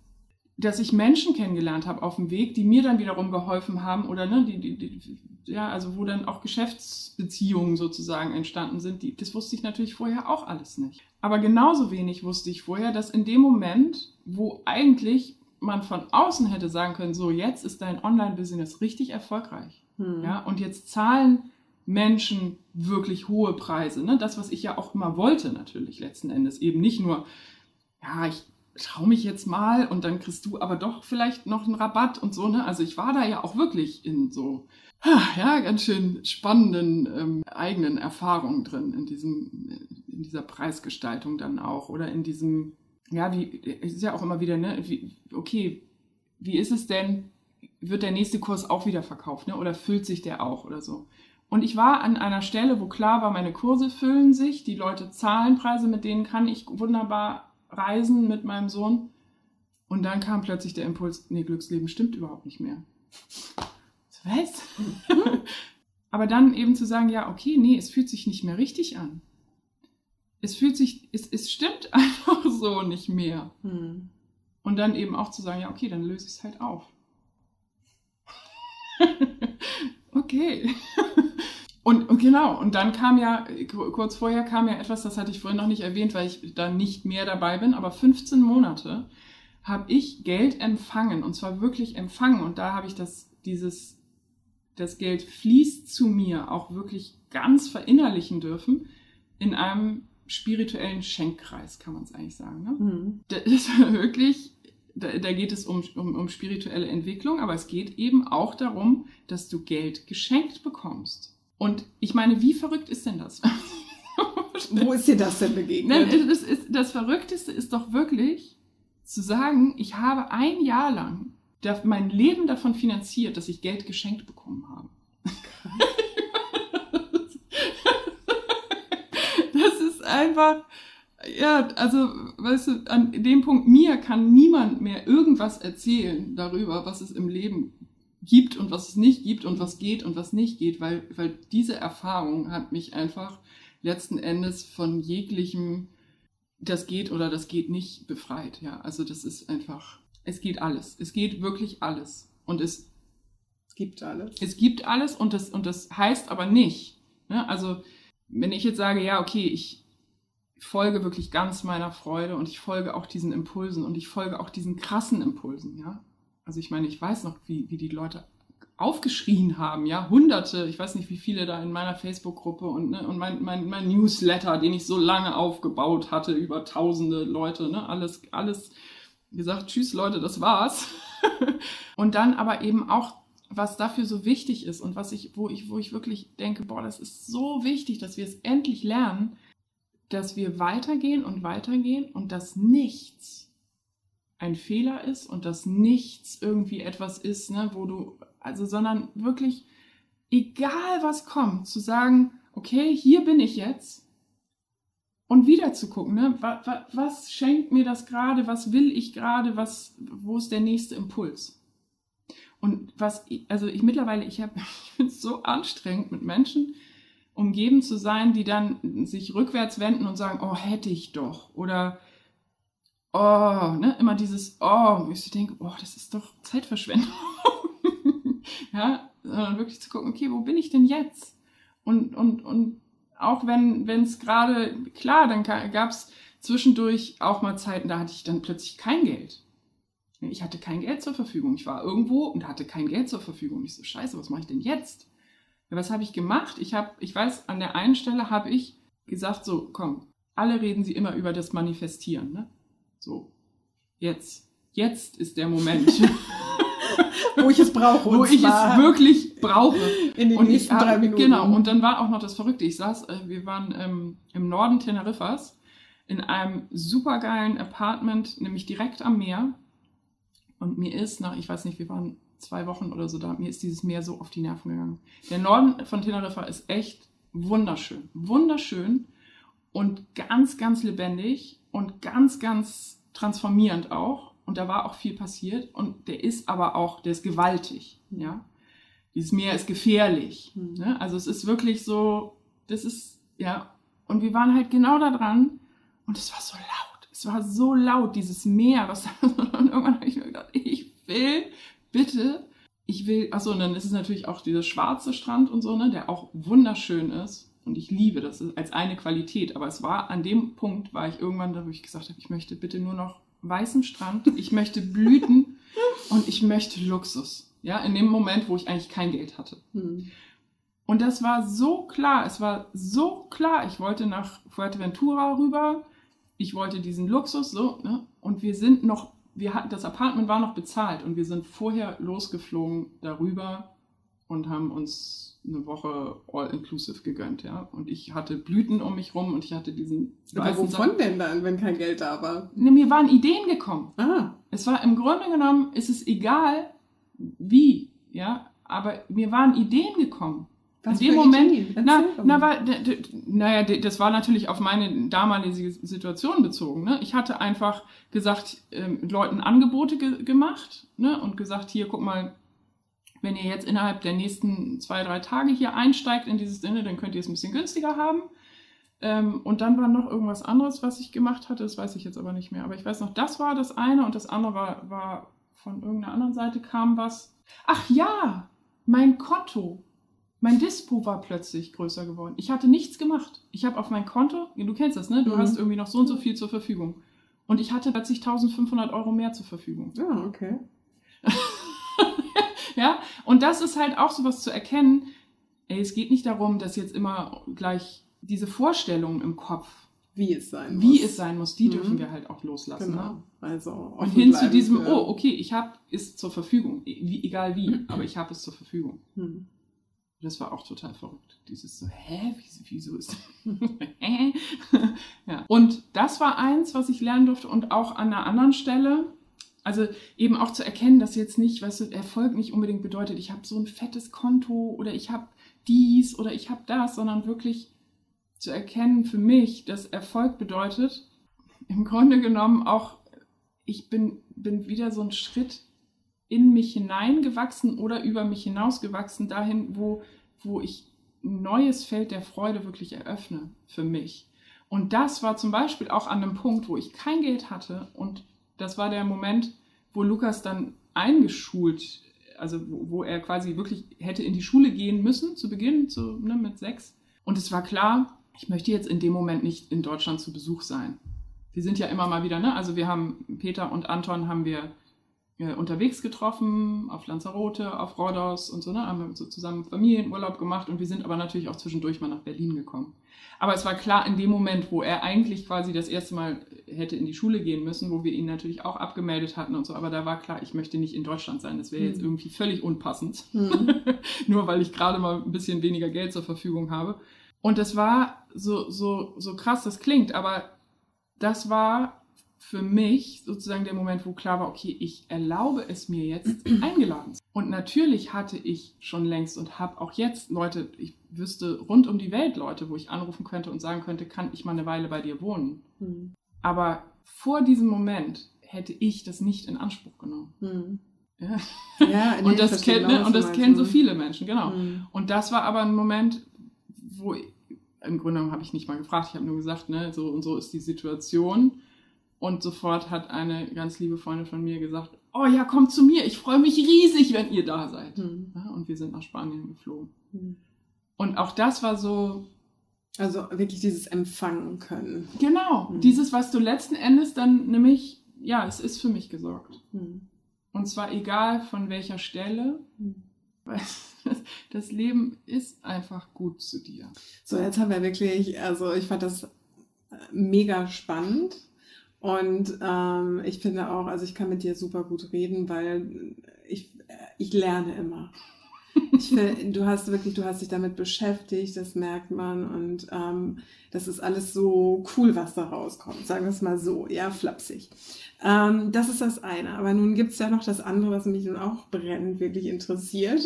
dass ich Menschen kennengelernt habe auf dem Weg, die mir dann wiederum geholfen haben oder ne, die, die, die, ja, also wo dann auch Geschäftsbeziehungen sozusagen entstanden sind, die, das wusste ich natürlich vorher auch alles nicht. Aber genauso wenig wusste ich vorher, dass in dem Moment, wo eigentlich man von außen hätte sagen können, so jetzt ist dein Online-Business richtig erfolgreich, hm. ja, und jetzt zahlen Menschen wirklich hohe Preise. Ne? Das, was ich ja auch immer wollte, natürlich letzten Endes. Eben nicht nur, ja, ich traue mich jetzt mal und dann kriegst du aber doch vielleicht noch einen Rabatt und so. Ne? Also ich war da ja auch wirklich in so, ja, ganz schön spannenden ähm, eigenen Erfahrungen drin, in, diesem, in dieser Preisgestaltung dann auch. Oder in diesem, ja, wie, es ist ja auch immer wieder, ne, wie, okay, wie ist es denn, wird der nächste Kurs auch wieder verkauft, ne? Oder füllt sich der auch oder so? Und ich war an einer Stelle, wo klar war, meine Kurse füllen sich, die Leute zahlen Preise, mit denen kann ich wunderbar reisen mit meinem Sohn. Und dann kam plötzlich der Impuls, nee, Glücksleben stimmt überhaupt nicht mehr. Was? Aber dann eben zu sagen, ja, okay, nee, es fühlt sich nicht mehr richtig an. Es fühlt sich, es, es stimmt einfach so nicht mehr. Hm. Und dann eben auch zu sagen, ja, okay, dann löse ich es halt auf. okay. Und, und, genau, und dann kam ja, kurz vorher kam ja etwas, das hatte ich vorhin noch nicht erwähnt, weil ich da nicht mehr dabei bin, aber 15 Monate habe ich Geld empfangen und zwar wirklich empfangen und da habe ich das, dieses, das Geld fließt zu mir auch wirklich ganz verinnerlichen dürfen in einem spirituellen Schenkkreis, kann man es eigentlich sagen. Ne? Mhm. Das ist wirklich, da, da geht es um, um, um spirituelle Entwicklung, aber es geht eben auch darum, dass du Geld geschenkt bekommst. Und ich meine, wie verrückt ist denn das? Wo ist dir das denn begegnet? Nein, das, ist, das Verrückteste ist doch wirklich zu sagen, ich habe ein Jahr lang mein Leben davon finanziert, dass ich Geld geschenkt bekommen habe. das ist einfach, ja, also, weißt du, an dem Punkt, mir kann niemand mehr irgendwas erzählen darüber, was es im Leben gibt und was es nicht gibt und was geht und was nicht geht, weil, weil diese Erfahrung hat mich einfach letzten Endes von jeglichem das geht oder das geht nicht befreit. Ja, also das ist einfach Es geht alles. Es geht wirklich alles. Und es, Es gibt alles. es gibt alles und das, und das heißt aber nicht. Ne? Also, wenn ich jetzt sage, ja, okay, ich folge wirklich ganz meiner Freude und ich folge auch diesen Impulsen und ich folge auch diesen krassen Impulsen, ja. Also ich meine, ich weiß noch, wie, wie die Leute aufgeschrien haben, ja, hunderte, ich weiß nicht, wie viele da in meiner Facebook-Gruppe und, ne, und mein, mein, mein Newsletter, den ich so lange aufgebaut hatte, über tausende Leute, ne, alles, alles gesagt, tschüss Leute, das war's. und dann aber eben auch, was dafür so wichtig ist und was ich, wo ich, wo ich wirklich denke, boah, das ist so wichtig, dass wir es endlich lernen, dass wir weitergehen und weitergehen und dass nichts ein Fehler ist und dass nichts irgendwie etwas ist, ne, wo du, also, sondern wirklich, egal was kommt, zu sagen, okay, hier bin ich jetzt und wieder zu gucken, ne, wa, wa, was schenkt mir das gerade, was will ich gerade, was, wo ist der nächste Impuls? Und was, also ich mittlerweile, ich habe, ich es so anstrengend mit Menschen, umgeben zu sein, die dann sich rückwärts wenden und sagen, oh, hätte ich doch. Oder oh, ne, immer dieses oh, ich denke, oh, das ist doch Zeitverschwendung. ja, sondern wirklich zu gucken, okay, wo bin ich denn jetzt? Und, und, und auch wenn es gerade, klar, dann gab es zwischendurch auch mal Zeiten, da hatte ich dann plötzlich kein Geld. Ich hatte kein Geld zur Verfügung. Ich war irgendwo und hatte kein Geld zur Verfügung. Ich so, scheiße, was mache ich denn jetzt? Ja, was habe ich gemacht? Ich habe, ich weiß, an der einen Stelle habe ich gesagt, so, komm, alle reden sie immer über das Manifestieren, ne? So, jetzt, jetzt ist der Moment, Wo ich es brauche. wo ich es wirklich brauche. in den Und ich nächsten hab, drei Minuten. Genau, und dann war auch noch das Verrückte. Ich saß, äh, wir waren ähm, im Norden Teneriffas in einem supergeilen Apartment, nämlich direkt am Meer. Und mir ist nach, ich weiß nicht, wir waren zwei Wochen oder so da, mir ist dieses Meer so auf die Nerven gegangen. Der Norden von Teneriffa ist echt wunderschön. Wunderschön und ganz, ganz lebendig und ganz, ganz transformierend auch. Und da war auch viel passiert. Und der ist aber auch, der ist gewaltig, ja. Dieses Meer ist gefährlich. Mhm. Ne? Also es ist wirklich so, das ist, ja. Und wir waren halt genau da dran und es war so laut. Es war so laut, dieses Meer. Was und irgendwann habe ich mir gedacht, ich will bitte, ich will, achso, und dann ist es natürlich auch dieser schwarze Strand und so, ne, der auch wunderschön ist. Und ich liebe das als eine Qualität. Aber es war an dem Punkt, war ich irgendwann da, wo ich gesagt habe, ich möchte bitte nur noch weißen Strand, ich möchte Blüten und ich möchte Luxus. Ja, in dem Moment, wo ich eigentlich kein Geld hatte. Hm. Und das war so klar, es war so klar. Ich wollte nach Fuerteventura rüber, ich wollte diesen Luxus, so, ne? Und wir sind noch, wir hatten, das Apartment war noch bezahlt und wir sind vorher losgeflogen darüber und haben uns eine Woche all-inclusive gegönnt, ja. Und ich hatte Blüten um mich rum und ich hatte diesen Aber wovon denn dann, wenn kein Geld da war? Ne, mir waren Ideen gekommen. Ah, Es war im Grunde genommen, ist es egal, wie, ja, aber mir waren Ideen gekommen. Was In dem Moment-? Na, na, war, naja, das war natürlich auf meine damalige Situation bezogen. Ne? Ich hatte einfach gesagt, ähm, Leuten Angebote ge gemacht ne? und gesagt, hier, guck mal, wenn ihr jetzt innerhalb der nächsten zwei, drei Tage hier einsteigt in dieses Dinge, dann könnt ihr es ein bisschen günstiger haben. Ähm, und dann war noch irgendwas anderes, was ich gemacht hatte, das weiß ich jetzt aber nicht mehr. Aber ich weiß noch, das war das eine und das andere war, war von irgendeiner anderen Seite kam was. Ach ja, mein Konto. Mein Dispo war plötzlich größer geworden. Ich hatte nichts gemacht. Ich habe auf mein Konto, du kennst das, ne? Du Mhm. hast irgendwie noch so und so viel zur Verfügung. Und ich hatte plötzlich 1500 Euro mehr zur Verfügung. Ah, okay. Ja, und das ist halt auch sowas zu erkennen. Ey, es geht nicht darum, dass jetzt immer gleich diese Vorstellungen im Kopf, Wie es sein wie muss. es sein muss, die Mhm. dürfen wir halt auch loslassen. Ne? Genau. Also Und hin zu diesem, oh, okay, ich habe es zur Verfügung, wie, egal wie, aber ich habe es zur Verfügung. Hm. Das war auch total verrückt. Dieses so, hä, wieso, ist hä? ja. Und das war eins, was ich lernen durfte und auch an einer anderen Stelle. Also eben auch zu erkennen, dass jetzt nicht, weißt du, Erfolg nicht unbedingt bedeutet, ich habe so ein fettes Konto oder ich habe dies oder ich habe das, sondern wirklich zu erkennen für mich, dass Erfolg bedeutet, im Grunde genommen auch, ich bin, bin wieder so ein Schritt in mich hineingewachsen oder über mich hinausgewachsen, dahin, wo, wo ich ein neues Feld der Freude wirklich eröffne für mich. Und das war zum Beispiel auch an einem Punkt, wo ich kein Geld hatte und das war der Moment, wo Lukas dann eingeschult, also wo, wo er quasi wirklich hätte in die Schule gehen müssen zu Beginn, so, ne, mit sechs. Und es war klar, ich möchte jetzt in dem Moment nicht in Deutschland zu Besuch sein. Wir sind ja immer mal wieder, ne? Also wir haben Peter und Anton haben wir äh, unterwegs getroffen, auf Lanzarote, auf Rhodos und so, ne? Haben wir so zusammen Familienurlaub gemacht und wir sind aber natürlich auch zwischendurch mal nach Berlin gekommen. Aber es war klar, in dem Moment, wo er eigentlich quasi das erste Mal hätte in die Schule gehen müssen, wo wir ihn natürlich auch abgemeldet hatten und so, aber da war klar, ich möchte nicht in Deutschland sein. Das wäre jetzt Hm. irgendwie völlig unpassend. Hm. Nur weil ich gerade mal ein bisschen weniger Geld zur Verfügung habe. Und das war so, so, so krass, das klingt, aber das war für mich sozusagen der Moment, wo klar war, okay, ich erlaube es mir jetzt eingeladen. zu. Und natürlich hatte ich schon längst und habe auch jetzt Leute, ich wüsste rund um die Welt Leute, wo ich anrufen könnte und sagen könnte, kann ich mal eine Weile bei dir wohnen. Hm. Aber vor diesem Moment hätte ich das nicht in Anspruch genommen. Hm. Ja. Ja, nee, und das, kennt, genau, ne? was und das kennen so Hm. viele Menschen, genau. Hm. Und das war aber ein Moment, wo im Grunde genommen habe ich nicht mal gefragt, ich habe nur gesagt, ne, so und so ist die Situation. Und sofort hat eine ganz liebe Freundin von mir gesagt, oh ja, kommt zu mir, ich freue mich riesig, wenn ihr da seid. Hm. Ja, und wir sind nach Spanien geflogen. Hm. Und auch das war so, Also wirklich dieses Empfangen können. genau, Mhm. dieses, was du letzten Endes dann nämlich, ja, es ist für mich gesorgt. Hm. Und zwar egal von welcher Stelle, Hm. weil das Leben ist einfach gut zu dir. So, jetzt haben wir wirklich, also ich fand das äh, mega spannend. Und ähm, ich finde auch, also ich kann mit dir super gut reden, weil ich, ich lerne immer. Ich finde, du hast wirklich, du hast dich damit beschäftigt, das merkt man. Und ähm, das ist alles so cool, was da rauskommt. Sagen wir es mal so, ja, flapsig. Ähm, das ist das eine. Aber nun gibt es ja noch das andere, was mich nun auch brennend wirklich interessiert.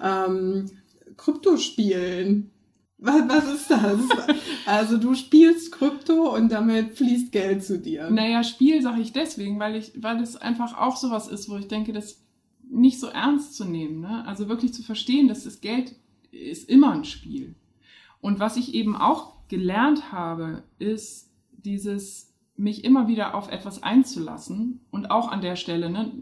Ähm, Kryptospielen. Was, was ist das? Also du spielst Krypto und damit fließt Geld zu dir. Naja, Spiel sage ich deswegen, weil ich, weil es einfach auch sowas ist, wo ich denke, das nicht so ernst zu nehmen. Ne? Also wirklich zu verstehen, dass das Geld ist immer ein Spiel. Und was ich eben auch gelernt habe, ist dieses mich immer wieder auf etwas einzulassen und auch an der Stelle, ne,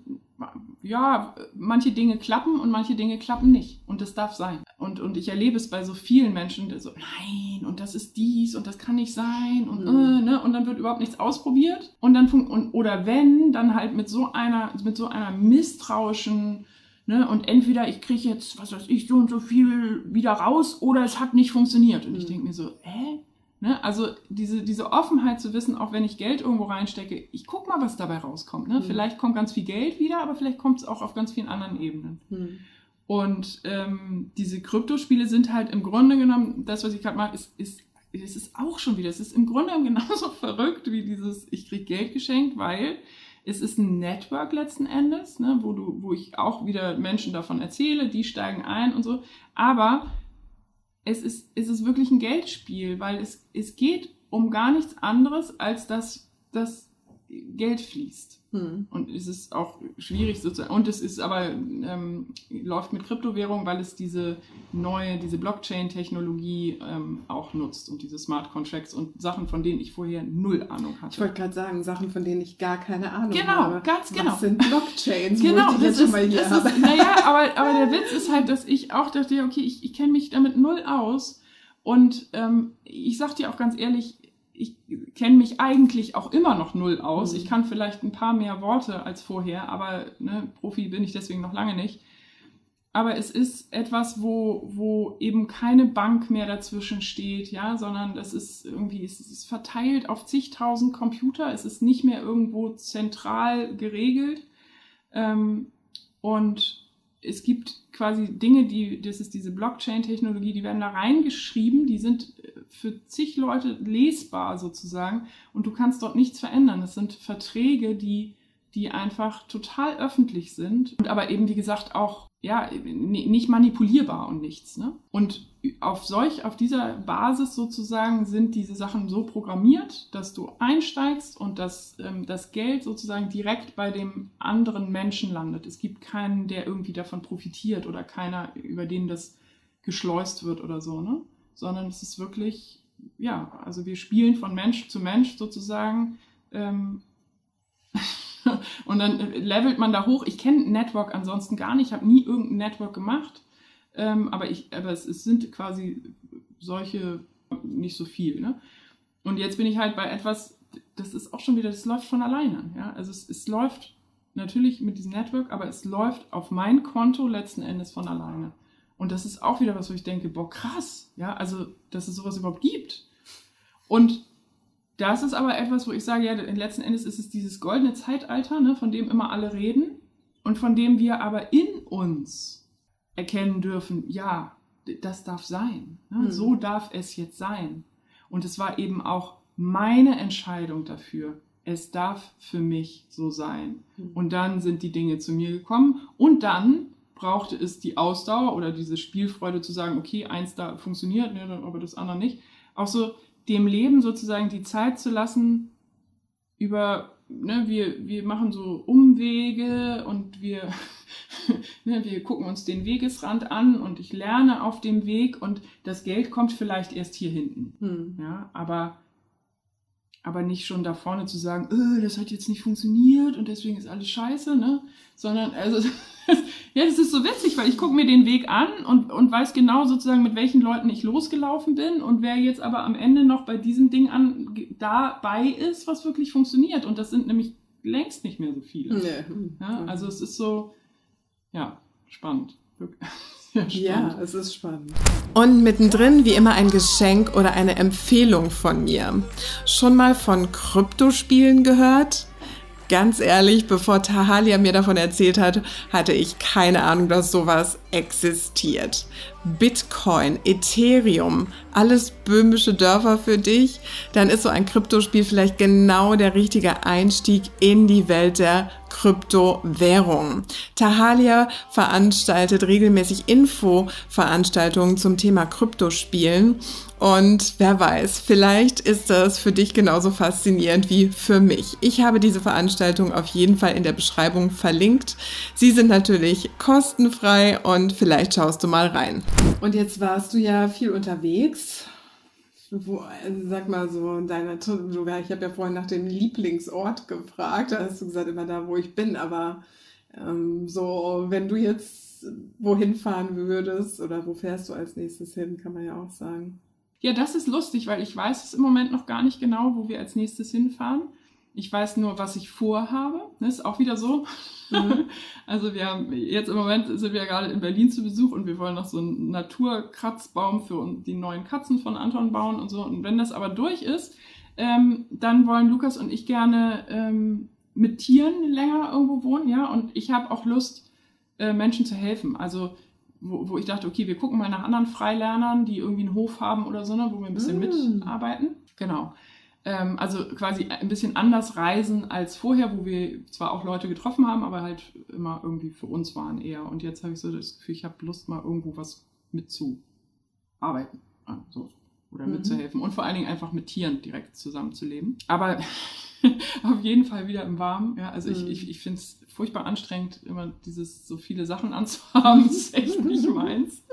ja, manche Dinge klappen und manche Dinge klappen nicht. Und das darf sein. Und, und ich erlebe es bei so vielen Menschen, die so, nein, und das ist dies und das kann nicht sein und, Mhm. äh, ne, und dann wird überhaupt nichts ausprobiert. Und dann und, oder wenn, dann halt mit so einer, mit so einer misstrauischen, ne, und entweder ich kriege jetzt, was weiß ich, so und so viel wieder raus oder es hat nicht funktioniert. Und ich Mhm. denke mir so, hä? Ne? Also diese, diese Offenheit zu wissen, auch wenn ich Geld irgendwo reinstecke, ich guck mal, was dabei rauskommt. Ne? Mhm. Vielleicht kommt ganz viel Geld wieder, aber vielleicht kommt es auch auf ganz vielen anderen Ebenen. Hm. Und ähm, diese Kryptospiele sind halt im Grunde genommen, das, was ich gerade mache, ist, ist, es ist auch schon wieder, es ist im Grunde genommen genauso verrückt wie dieses, ich krieg Geld geschenkt, weil es ist ein Network letzten Endes, ne, wo du, wo ich auch wieder Menschen davon erzähle, die steigen ein und so. Aber es ist, es ist wirklich ein Geldspiel, weil es, es geht um gar nichts anderes, als dass das Geld fließt. Hm. Und es ist auch schwierig sozusagen. Und es ist aber, ähm, läuft mit Kryptowährung, weil es diese neue, diese Blockchain-Technologie ähm, auch nutzt und diese Smart Contracts und Sachen, von denen ich vorher null Ahnung Ich hatte. wollte gerade sagen, Sachen, von denen ich gar keine Ahnung Genau, habe. ganz genau. Was sind Blockchains, Genau, ich das jetzt schon ist, mal hier das ist, naja, aber, aber der Witz ist halt, dass ich auch dachte, okay, ich, ich kenne mich damit null aus. Und ähm, ich sag dir auch ganz ehrlich, ich kenne mich eigentlich auch immer noch null aus. Mhm. Ich kann vielleicht ein paar mehr Worte als vorher, aber ne, Profi bin ich deswegen noch lange nicht. Aber es ist etwas, wo, wo eben keine Bank mehr dazwischen steht, ja, sondern das ist irgendwie, es ist verteilt auf zigtausend Computer. Es ist nicht mehr irgendwo zentral geregelt. Ähm, und es gibt quasi Dinge, die, das ist diese Blockchain-Technologie, die werden da reingeschrieben, die sind äh, für zig Leute lesbar sozusagen und du kannst dort nichts verändern. Das sind Verträge, die, die einfach total öffentlich sind und aber eben, wie gesagt, auch ja, nicht manipulierbar und nichts. Ne? Und auf solch, auf dieser Basis sozusagen sind diese Sachen so programmiert, dass du einsteigst und dass ähm, das Geld sozusagen direkt bei dem anderen Menschen landet. Es gibt keinen, der irgendwie davon profitiert oder keiner, über den das geschleust wird oder so, ne? Sondern es ist wirklich, ja, also wir spielen von Mensch zu Mensch sozusagen. Ähm, und dann levelt man da hoch. Ich kenne Network ansonsten gar nicht, habe nie irgendein Network gemacht. Ähm, aber, ich, aber es, es, sind quasi solche nicht so viel. Ne? Und jetzt bin ich halt bei etwas, das ist auch schon wieder, das läuft von alleine. Ja? Also es, es läuft natürlich mit diesem Network, aber es läuft auf mein Konto letzten Endes von alleine. Und das ist auch wieder was, wo ich denke, boah, krass, ja, also, dass es sowas überhaupt gibt. Und das ist aber etwas, wo ich sage, ja, letzten Endes ist es dieses goldene Zeitalter, ne, von dem immer alle reden und von dem wir aber in uns erkennen dürfen, ja, das darf sein. Ne? Mhm. So darf es jetzt sein. Und es war eben auch meine Entscheidung dafür. Es darf für mich so sein. Mhm. Und dann sind die Dinge zu mir gekommen. Und dann brauchte es die Ausdauer oder diese Spielfreude zu sagen, okay, eins da funktioniert, ne, aber das andere nicht. Auch so dem Leben sozusagen die Zeit zu lassen, über, ne, wir, wir machen so Umwege und wir, ne, wir gucken uns den Wegesrand an und ich lerne auf dem Weg und das Geld kommt vielleicht erst hier hinten. Hm. Ja, aber, aber nicht schon da vorne zu sagen, öh, das hat jetzt nicht funktioniert und deswegen ist alles scheiße, ne? Sondern, also, ja, das ist so witzig, weil ich gucke mir den Weg an und, und weiß genau sozusagen, mit welchen Leuten ich losgelaufen bin und wer jetzt aber am Ende noch bei diesem Ding an, dabei ist, was wirklich funktioniert. Und das sind nämlich längst nicht mehr so viele. Nee. Ja, also es ist so, ja, spannend. Ja, es ist spannend. Und mittendrin wie immer ein Geschenk oder eine Empfehlung von mir. Schon mal von Kryptospielen gehört? Ganz ehrlich, bevor Tahalia mir davon erzählt hat, hatte ich keine Ahnung, dass sowas existiert. Bitcoin, Ethereum, alles böhmische Dörfer für dich, dann ist so ein Kryptospiel vielleicht genau der richtige Einstieg in die Welt der Kryptowährungen. Tahalia veranstaltet regelmäßig Info-Veranstaltungen zum Thema Kryptospielen und wer weiß, vielleicht ist das für dich genauso faszinierend wie für mich. Ich habe diese Veranstaltung auf jeden Fall in der Beschreibung verlinkt. Sie sind natürlich kostenfrei und vielleicht schaust du mal rein. Und jetzt warst du ja viel unterwegs. Wo, sag mal so, deine, ich habe ja vorhin nach dem Lieblingsort gefragt, da hast du gesagt, immer da, wo ich bin, aber ähm, so, wenn du jetzt wohin fahren würdest oder wo fährst du als nächstes hin, kann man ja auch sagen. Ja, das ist lustig, weil ich weiß es im Moment noch gar nicht genau, wo wir als nächstes hinfahren. Ich weiß nur, was ich vorhabe. Das ist auch wieder so. Mhm. also wir haben jetzt im Moment sind wir gerade in Berlin zu Besuch und wir wollen noch so einen Naturkratzbaum für die neuen Katzen von Anton bauen und so. Und wenn das aber durch ist, ähm, dann wollen Lukas und ich gerne ähm, mit Tieren länger irgendwo wohnen, ja. Und ich habe auch Lust, äh, Menschen zu helfen. Also wo, wo ich dachte, okay, wir gucken mal nach anderen Freilernern, die irgendwie einen Hof haben oder so, ne, wo wir ein bisschen mm. mitarbeiten. Genau. Ähm, also quasi ein bisschen anders reisen als vorher, wo wir zwar auch Leute getroffen haben, aber halt immer irgendwie für uns waren eher. Und jetzt habe ich so das Gefühl, ich habe Lust, mal irgendwo was mitzuarbeiten. So. Oder mhm. mitzuhelfen. Und vor allen Dingen einfach mit Tieren direkt zusammenzuleben. Aber auf jeden Fall wieder im Warmen. Ja, also mhm. ich, ich, ich finde es furchtbar anstrengend, immer dieses so viele Sachen anzuhaben. Das ist echt nicht meins.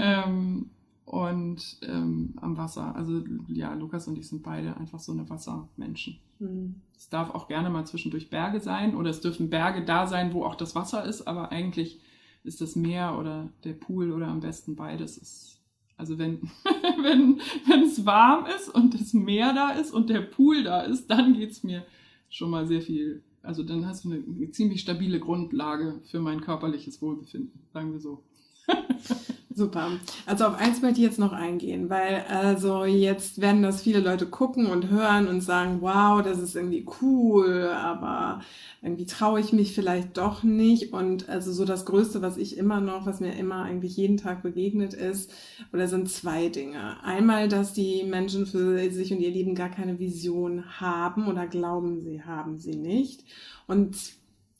Ähm, und ähm, am Wasser. Also ja, Lukas und ich sind beide einfach so eine Wassermenschen. Mhm. Es darf auch gerne mal zwischendurch Berge sein oder es dürfen Berge da sein, wo auch das Wasser ist, aber eigentlich ist das Meer oder der Pool oder am besten beides. Ist, also wenn, wenn, wenn es warm ist und das Meer da ist und der Pool da ist, dann geht es mir schon mal sehr viel also dann hast du eine, eine ziemlich stabile Grundlage für mein körperliches Wohlbefinden, sagen wir so. Super. Also auf eins möchte ich jetzt noch eingehen, weil also jetzt werden das viele Leute gucken und hören und sagen, wow, das ist irgendwie cool, aber irgendwie traue ich mich vielleicht doch nicht. Und also so das Größte, was ich immer noch, was mir immer eigentlich jeden Tag begegnet ist, oder sind zwei Dinge. Einmal, dass die Menschen für sich und ihr Leben gar keine Vision haben oder glauben, sie haben sie nicht. Und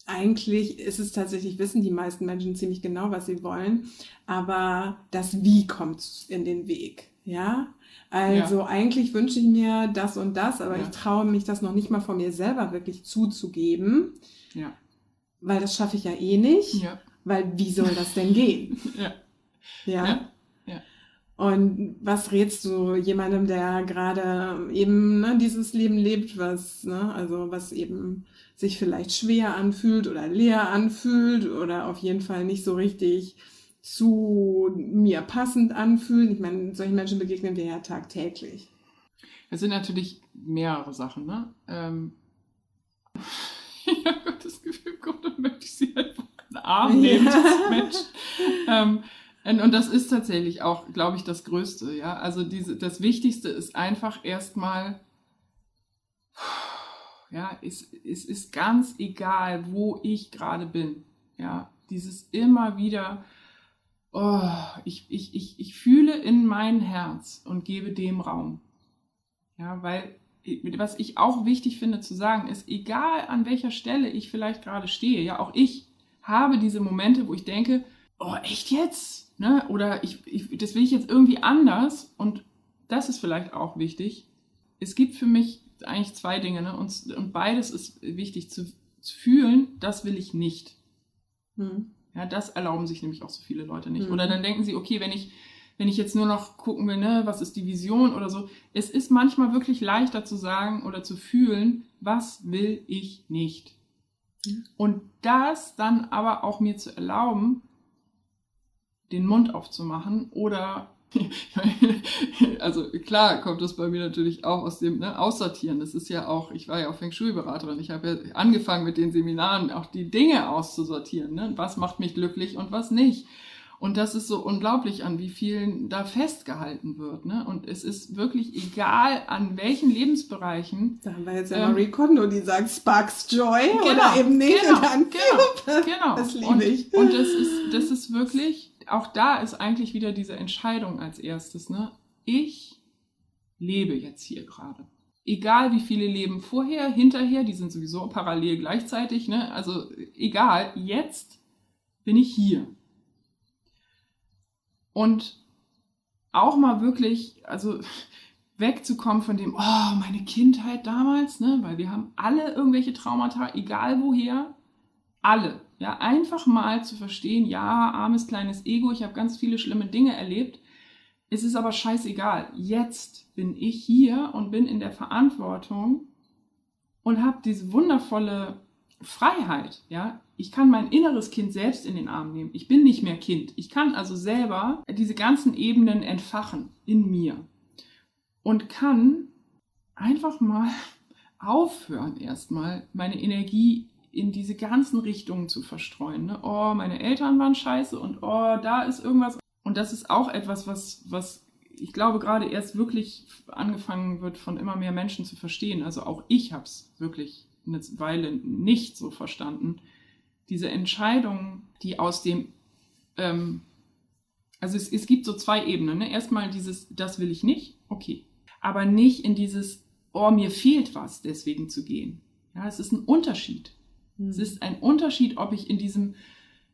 eigentlich ist es tatsächlich, wissen die meisten Menschen ziemlich genau, was sie wollen, aber das Wie kommt in den Weg, ja. Also ja. eigentlich wünsche ich mir das und das, aber ja. ich traue mich das noch nicht mal von mir selber wirklich zuzugeben, ja. weil das schaffe ich ja eh nicht, weil wie soll das denn gehen? ja. Und was rätst du jemandem, der gerade eben ne, dieses Leben lebt, was, ne, also was eben sich vielleicht schwer anfühlt oder leer anfühlt oder auf jeden Fall nicht so richtig zu mir passend anfühlen? Ich meine, solchen Menschen begegnen wir ja tagtäglich. Es sind natürlich mehrere Sachen, ne? Ähm, ich habe das Gefühl, Gott, dann möchte ich sie einfach in den Arm nehmen, ja. Mensch. Ähm, und das ist tatsächlich auch, glaube ich, das Größte, ja. Also diese, das Wichtigste ist einfach erstmal, ja, es, es ist ganz egal, wo ich gerade bin, ja. Dieses immer wieder, oh, ich, ich, ich, ich fühle in mein Herz und gebe dem Raum. Ja, weil was ich auch wichtig finde zu sagen, ist, egal an welcher Stelle ich vielleicht gerade stehe, ja, auch ich habe diese Momente, wo ich denke, oh, echt jetzt? Ne? Oder ich, ich, das will ich jetzt irgendwie anders. Und das ist vielleicht auch wichtig. Es gibt für mich eigentlich zwei Dinge, ne? und, und beides ist wichtig zu, zu fühlen, das will ich nicht. Hm. Ja, das erlauben sich nämlich auch so viele Leute nicht. Hm. Oder dann denken sie, okay, wenn ich wenn ich jetzt nur noch gucken will, ne, was ist die Vision oder so. Es ist manchmal wirklich leichter zu sagen oder zu fühlen, was will ich nicht. Mhm. Und das dann aber auch mir zu erlauben, den Mund aufzumachen oder also klar kommt das bei mir natürlich auch aus dem ne, Aussortieren. Das ist ja auch, ich war ja auch Feng Shui-Beraterin. Ich habe ja angefangen mit den Seminaren auch die Dinge auszusortieren. Ne? Was macht mich glücklich und was nicht. Und das ist so unglaublich, an wie vielen da festgehalten wird. Ne? Und es ist wirklich egal, an welchen Lebensbereichen. Da haben wir jetzt ja ähm, Marie Kondo, die sagt Sparks Joy genau, oder eben nicht. Genau, genau, genau. Das liebe ich. Und, und das, ist, das ist wirklich, auch da ist eigentlich wieder diese Entscheidung als erstes. Ne? Ich lebe jetzt hier gerade. Egal wie viele leben vorher, hinterher, die sind sowieso parallel gleichzeitig. Ne? Also egal, jetzt bin ich hier. Und auch mal wirklich, also wegzukommen von dem, oh, meine Kindheit damals, ne, weil wir haben alle irgendwelche Traumata, egal woher, alle. Ja, einfach mal zu verstehen, ja, armes kleines Ego, ich habe ganz viele schlimme Dinge erlebt. Es ist aber scheißegal. Jetzt bin ich hier und bin in der Verantwortung und habe diese wundervolle Freiheit, ja, ich kann mein inneres Kind selbst in den Arm nehmen. Ich bin nicht mehr Kind. Ich kann also selber diese ganzen Ebenen entfachen in mir und kann einfach mal aufhören, erstmal meine Energie in diese ganzen Richtungen zu verstreuen. Ne? Oh, meine Eltern waren scheiße und oh, da ist irgendwas. Und das ist auch etwas, was, was ich glaube gerade erst wirklich angefangen wird, von immer mehr Menschen zu verstehen. Also auch ich habe es wirklich eine Weile nicht so verstanden. Diese Entscheidung, die aus dem, ähm, also es, es gibt so zwei Ebenen. Ne? Erstmal dieses, das will ich nicht, okay. Aber nicht in dieses, oh, mir fehlt was, deswegen zu gehen. Ja, es ist ein Unterschied. Mhm. Es ist ein Unterschied, ob ich in diesem,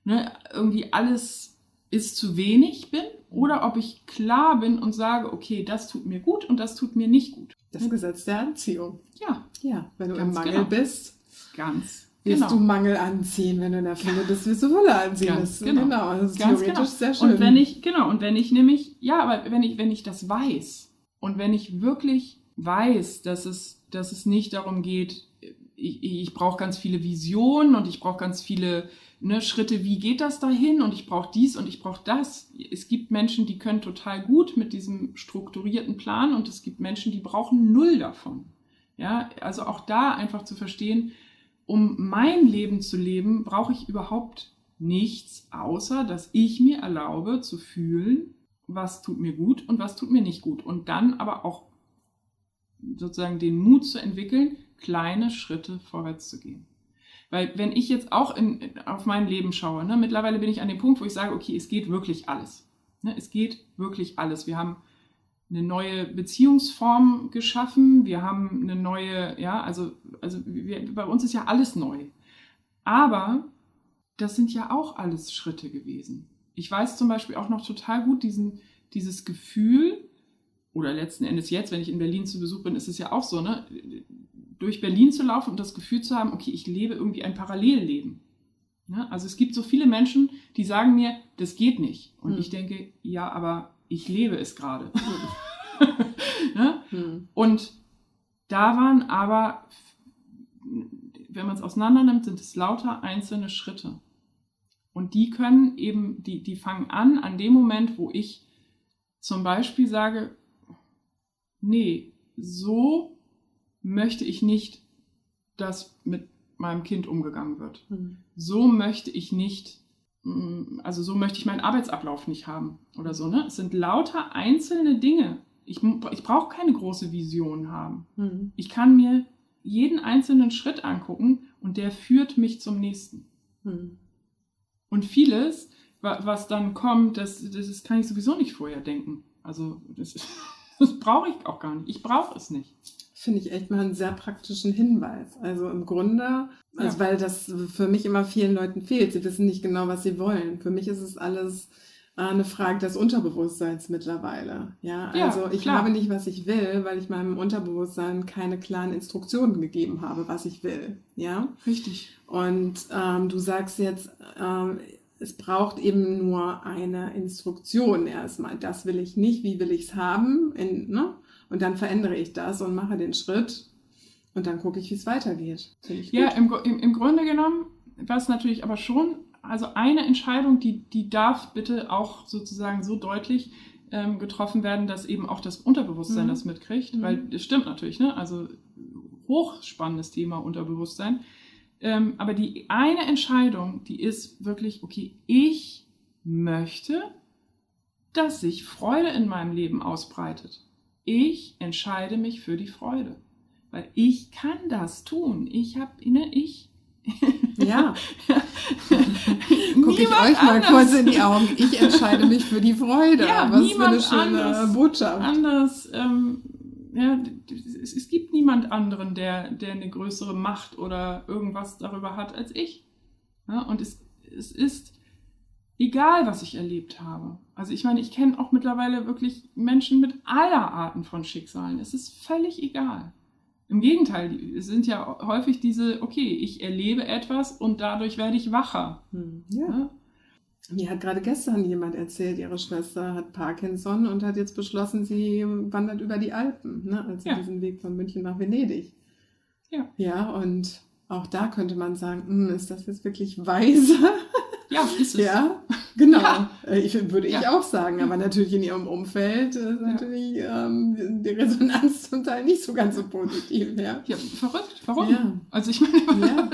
ne, irgendwie alles ist zu wenig bin oder ob ich klar bin und sage, okay, das tut mir gut und das tut mir nicht gut. Das Gesetz der Anziehung. Ja. Ja, wenn du im Mangel genau. bist. Ganz. Wirst genau. du Mangel anziehen, wenn du in der Fülle bist, wirst du Fülle anziehen. Ganz das, genau. genau. Das ist Ganz theoretisch genau. sehr schön. Und wenn ich, genau, und wenn ich nämlich, ja, aber wenn ich, wenn ich das weiß und wenn ich wirklich weiß, dass es, dass es nicht darum geht, ich, ich brauche ganz viele Visionen und ich brauche ganz viele ne, Schritte, wie geht das dahin und ich brauche dies und ich brauche das. Es gibt Menschen, die können total gut mit diesem strukturierten Plan und es gibt Menschen, die brauchen null davon. Ja, also auch da einfach zu verstehen, um mein Leben zu leben, brauche ich überhaupt nichts, außer dass ich mir erlaube zu fühlen, was tut mir gut und was tut mir nicht gut. Und dann aber auch sozusagen den Mut zu entwickeln, kleine Schritte vorwärts zu gehen. Weil wenn ich jetzt auch in, auf mein Leben schaue, ne, mittlerweile bin ich an dem Punkt, wo ich sage, okay, es geht wirklich alles. Ne, es geht wirklich alles. Wir haben eine neue Beziehungsform geschaffen. Wir haben eine neue, ja, also, also wir, bei uns ist ja alles neu. Aber das sind ja auch alles Schritte gewesen. Ich weiß zum Beispiel auch noch total gut diesen, dieses Gefühl, oder letzten Endes jetzt, wenn ich in Berlin zu Besuch bin, ist es ja auch so, ne? Durch Berlin zu laufen und das Gefühl zu haben, okay, ich lebe irgendwie ein Parallelleben. Ja, also es gibt so viele Menschen, die sagen mir, das geht nicht. Und mhm. ich denke, ja, aber ich lebe es gerade. ne? hm. Und da waren aber, wenn man es auseinander nimmt, sind es lauter einzelne Schritte. Und die können eben, die, die fangen an an dem Moment, wo ich zum Beispiel sage, nee, so möchte ich nicht, dass mit meinem Kind umgegangen wird. Mhm. So möchte ich nicht, mm, also so möchte ich meinen Arbeitsablauf nicht haben oder so. Ne? Es sind lauter einzelne Dinge. Ich, ich brauche keine große Vision haben. Mhm. Ich kann mir jeden einzelnen Schritt angucken und der führt mich zum nächsten. Mhm. Und vieles, was dann kommt, das, das kann ich sowieso nicht vorher denken. Also das, das brauche ich auch gar nicht. Ich brauche es nicht. Finde ich echt mal einen sehr praktischen Hinweis. Also im Grunde, also ja. weil das für mich immer vielen Leuten fehlt. Sie wissen nicht genau, was sie wollen. Für mich ist es alles äh, eine Frage des Unterbewusstseins mittlerweile. Ja, also ja, ich klar. habe nicht, was ich will, weil ich meinem Unterbewusstsein keine klaren Instruktionen gegeben habe, was ich will. Ja, richtig. Und ähm, du sagst jetzt, ähm, es braucht eben nur eine Instruktion erstmal. Das will ich nicht, wie will ich es haben? In, ne? Und dann verändere ich das und mache den Schritt und dann gucke ich, wie es weitergeht. Ja, im, im, im Grunde genommen war es natürlich aber schon, also eine Entscheidung, die, die darf bitte auch sozusagen so deutlich ähm, getroffen werden, dass eben auch das Unterbewusstsein mhm. das mitkriegt, mhm. weil es stimmt natürlich, ne? Also hochspannendes Thema Unterbewusstsein. Ähm, aber die eine Entscheidung, die ist wirklich, okay, ich möchte, dass sich Freude in meinem Leben ausbreitet. Ich entscheide mich für die Freude. Weil ich kann das tun. Ich habe, ne, ich. Ja. Gucke ich euch mal anders. kurz in die Augen. Ich entscheide mich für die Freude. Ja, Was für eine schöne anders, Botschaft. Anders ähm, ja, es, es, gibt niemand anderen, der, der eine größere Macht oder irgendwas darüber hat als ich. Ja, und es, es ist egal, was ich erlebt habe. Also ich meine, ich kenne auch mittlerweile wirklich Menschen mit aller Arten von Schicksalen. Es ist völlig egal. Im Gegenteil, es sind ja häufig diese, okay, ich erlebe etwas und dadurch werde ich wacher. Hm, ja. ja. Mir hat gerade gestern jemand erzählt, ihre Schwester hat Parkinson und hat jetzt beschlossen, sie wandert über die Alpen, ne? also ja. diesen Weg von München nach Venedig. Ja. Ja, und auch da könnte man sagen, hm, ist das jetzt wirklich weise? Ja, ist es. Ja, genau. Ja. Äh, ich, würde ich ja. auch sagen, aber natürlich in ihrem Umfeld ist natürlich ähm, die Resonanz zum Teil nicht so ganz so positiv. Ja, ja verrückt. Warum? Ja. Also ich meine, ja.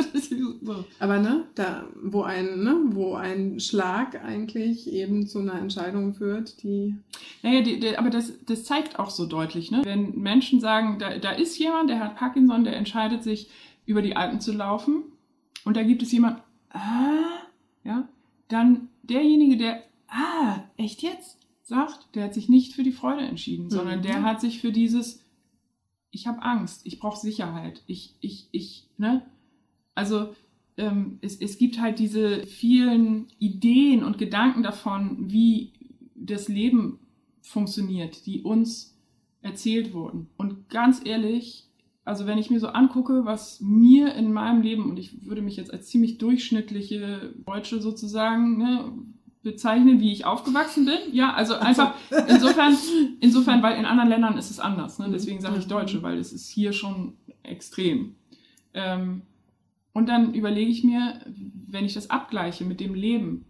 so. aber ne, da, wo ein, ne, wo ein Schlag eigentlich eben zu einer Entscheidung führt, die. Naja, die, die, aber das, das zeigt auch so deutlich, ne? Wenn Menschen sagen, da, da ist jemand, der hat Parkinson, der entscheidet sich, über die Alpen zu laufen, und da gibt es jemand, ah, ja, dann derjenige, der, ah, echt jetzt, sagt, der hat sich nicht für die Freude entschieden, mhm. sondern der hat sich für dieses, ich habe Angst, ich brauche Sicherheit, ich, ich, ich, ne? Also ähm, es, es gibt halt diese vielen Ideen und Gedanken davon, wie das Leben funktioniert, die uns erzählt wurden. Und ganz ehrlich, also wenn ich mir so angucke, was mir in meinem Leben, und ich würde mich jetzt als ziemlich durchschnittliche Deutsche sozusagen ne, bezeichnen, wie ich aufgewachsen bin. Ja, also einfach insofern, insofern, weil in anderen Ländern ist es anders. Ne? Deswegen sage ich Deutsche, weil es ist hier schon extrem. Ähm, und dann überlege ich mir, wenn ich das abgleiche mit dem Leben,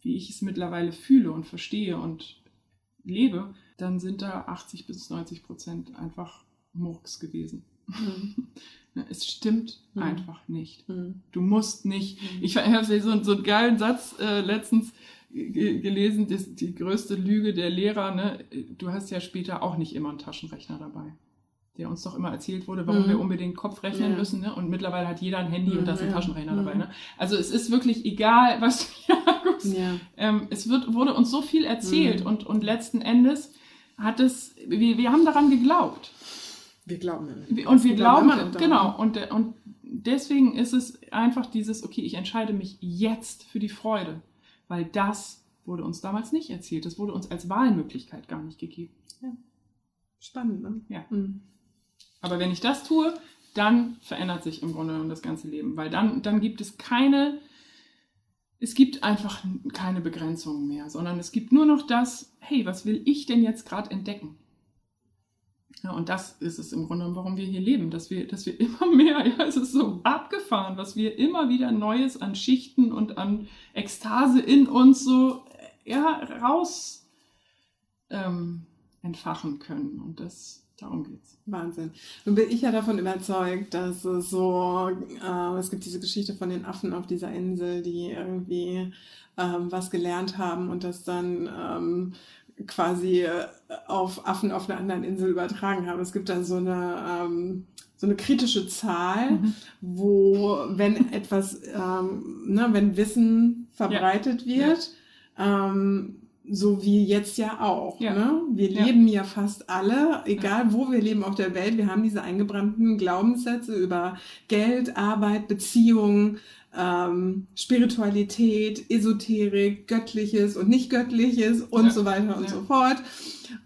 wie ich es mittlerweile fühle und verstehe und lebe, dann sind da 80 bis 90 Prozent einfach Murks gewesen. Mhm. Es stimmt mhm. einfach nicht. Mhm. Du musst nicht. Mhm. Ich habe so, so einen geilen Satz äh, letztens gelesen, das, die größte Lüge der Lehrer. Ne? Du hast ja später auch nicht immer einen Taschenrechner dabei. Der uns doch immer erzählt wurde, warum mhm. wir unbedingt Kopf rechnen ja. müssen. Ne? Und mittlerweile hat jeder ein Handy und da ist ein ja. Taschenrechner dabei. Ne? Also es ist wirklich egal, was ja, ähm, es wird, wurde uns so viel erzählt und, und letzten Endes hat es, wir, wir haben daran geglaubt. Wir glauben Und wir glauben, glauben genau. Und, und deswegen ist es einfach dieses, okay, ich entscheide mich jetzt für die Freude, weil das wurde uns damals nicht erzählt. Das wurde uns als Wahlmöglichkeit gar nicht gegeben. Ja. Spannend, ne? Ja. Mhm. Aber wenn ich das tue, dann verändert sich im Grunde genommen das ganze Leben, weil dann, dann gibt es keine es gibt einfach keine Begrenzungen mehr, sondern es gibt nur noch das, hey, was will ich denn jetzt gerade entdecken? Ja, und das ist es im Grunde, warum wir hier leben, dass wir, dass wir immer mehr, ja, es ist so abgefahren, was wir immer wieder Neues an Schichten und an Ekstase in uns so ja, raus ähm, entfachen können. Und das, darum geht's. Wahnsinn. Nun bin ich ja davon überzeugt, dass es so, äh, es gibt diese Geschichte von den Affen auf dieser Insel, die irgendwie ähm, was gelernt haben und das dann ähm, quasi äh, auf Affen auf einer anderen Insel übertragen haben. Es gibt da so eine, ähm, so eine kritische Zahl, mhm. wo, wenn etwas, ähm, ne, wenn Wissen verbreitet ja. wird, ja. Ähm, so wie jetzt ja auch. Ja. Ne? Wir leben ja fast alle, egal wo wir leben auf der Welt, wir haben diese eingebrannten Glaubenssätze über Geld, Arbeit, Beziehungen, ähm, Spiritualität, Esoterik, Göttliches und nicht Göttliches und ja. so weiter und so fort.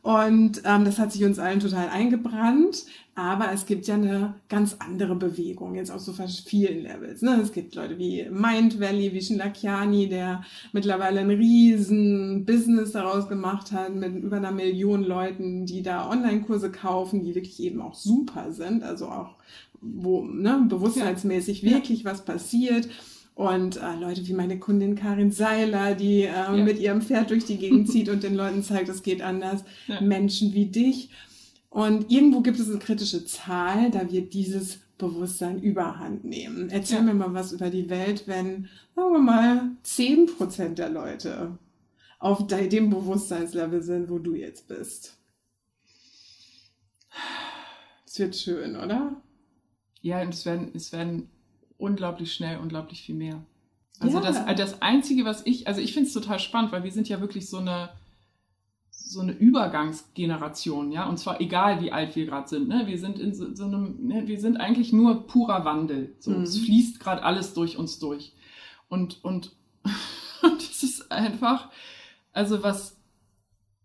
Und ähm, das hat sich uns allen total eingebrannt. Aber es gibt ja eine ganz andere Bewegung, jetzt auf so vielen Levels. Ne? Es gibt Leute wie Mind Valley, wie Lakiani, der mittlerweile ein riesen Business daraus gemacht hat, mit über einer Million Leuten, die da Online-Kurse kaufen, die wirklich eben auch super sind, also auch wo ne, bewusstseinsmäßig ja. wirklich was passiert. Und äh, Leute wie meine Kundin Karin Seiler, die äh, ja. mit ihrem Pferd durch die Gegend zieht und den Leuten zeigt, es geht anders. Ja. Menschen wie dich. Und irgendwo gibt es eine kritische Zahl, da wird dieses Bewusstsein überhand nehmen. Erzähl ja. mir mal was über die Welt, wenn, sagen wir mal, 10% der Leute auf dem Bewusstseinslevel sind, wo du jetzt bist. Es wird schön, oder? Ja, und es werden, es werden unglaublich schnell, unglaublich viel mehr. Also ja. das, das Einzige, was ich, also ich finde es total spannend, weil wir sind ja wirklich so eine, so eine Übergangsgeneration, ja, und zwar egal, wie alt wir gerade sind, ne? Wir sind in so, so einem, ne? wir sind eigentlich nur purer Wandel. So, mhm. es fließt gerade alles durch uns durch. Und, und, und es ist einfach, also was,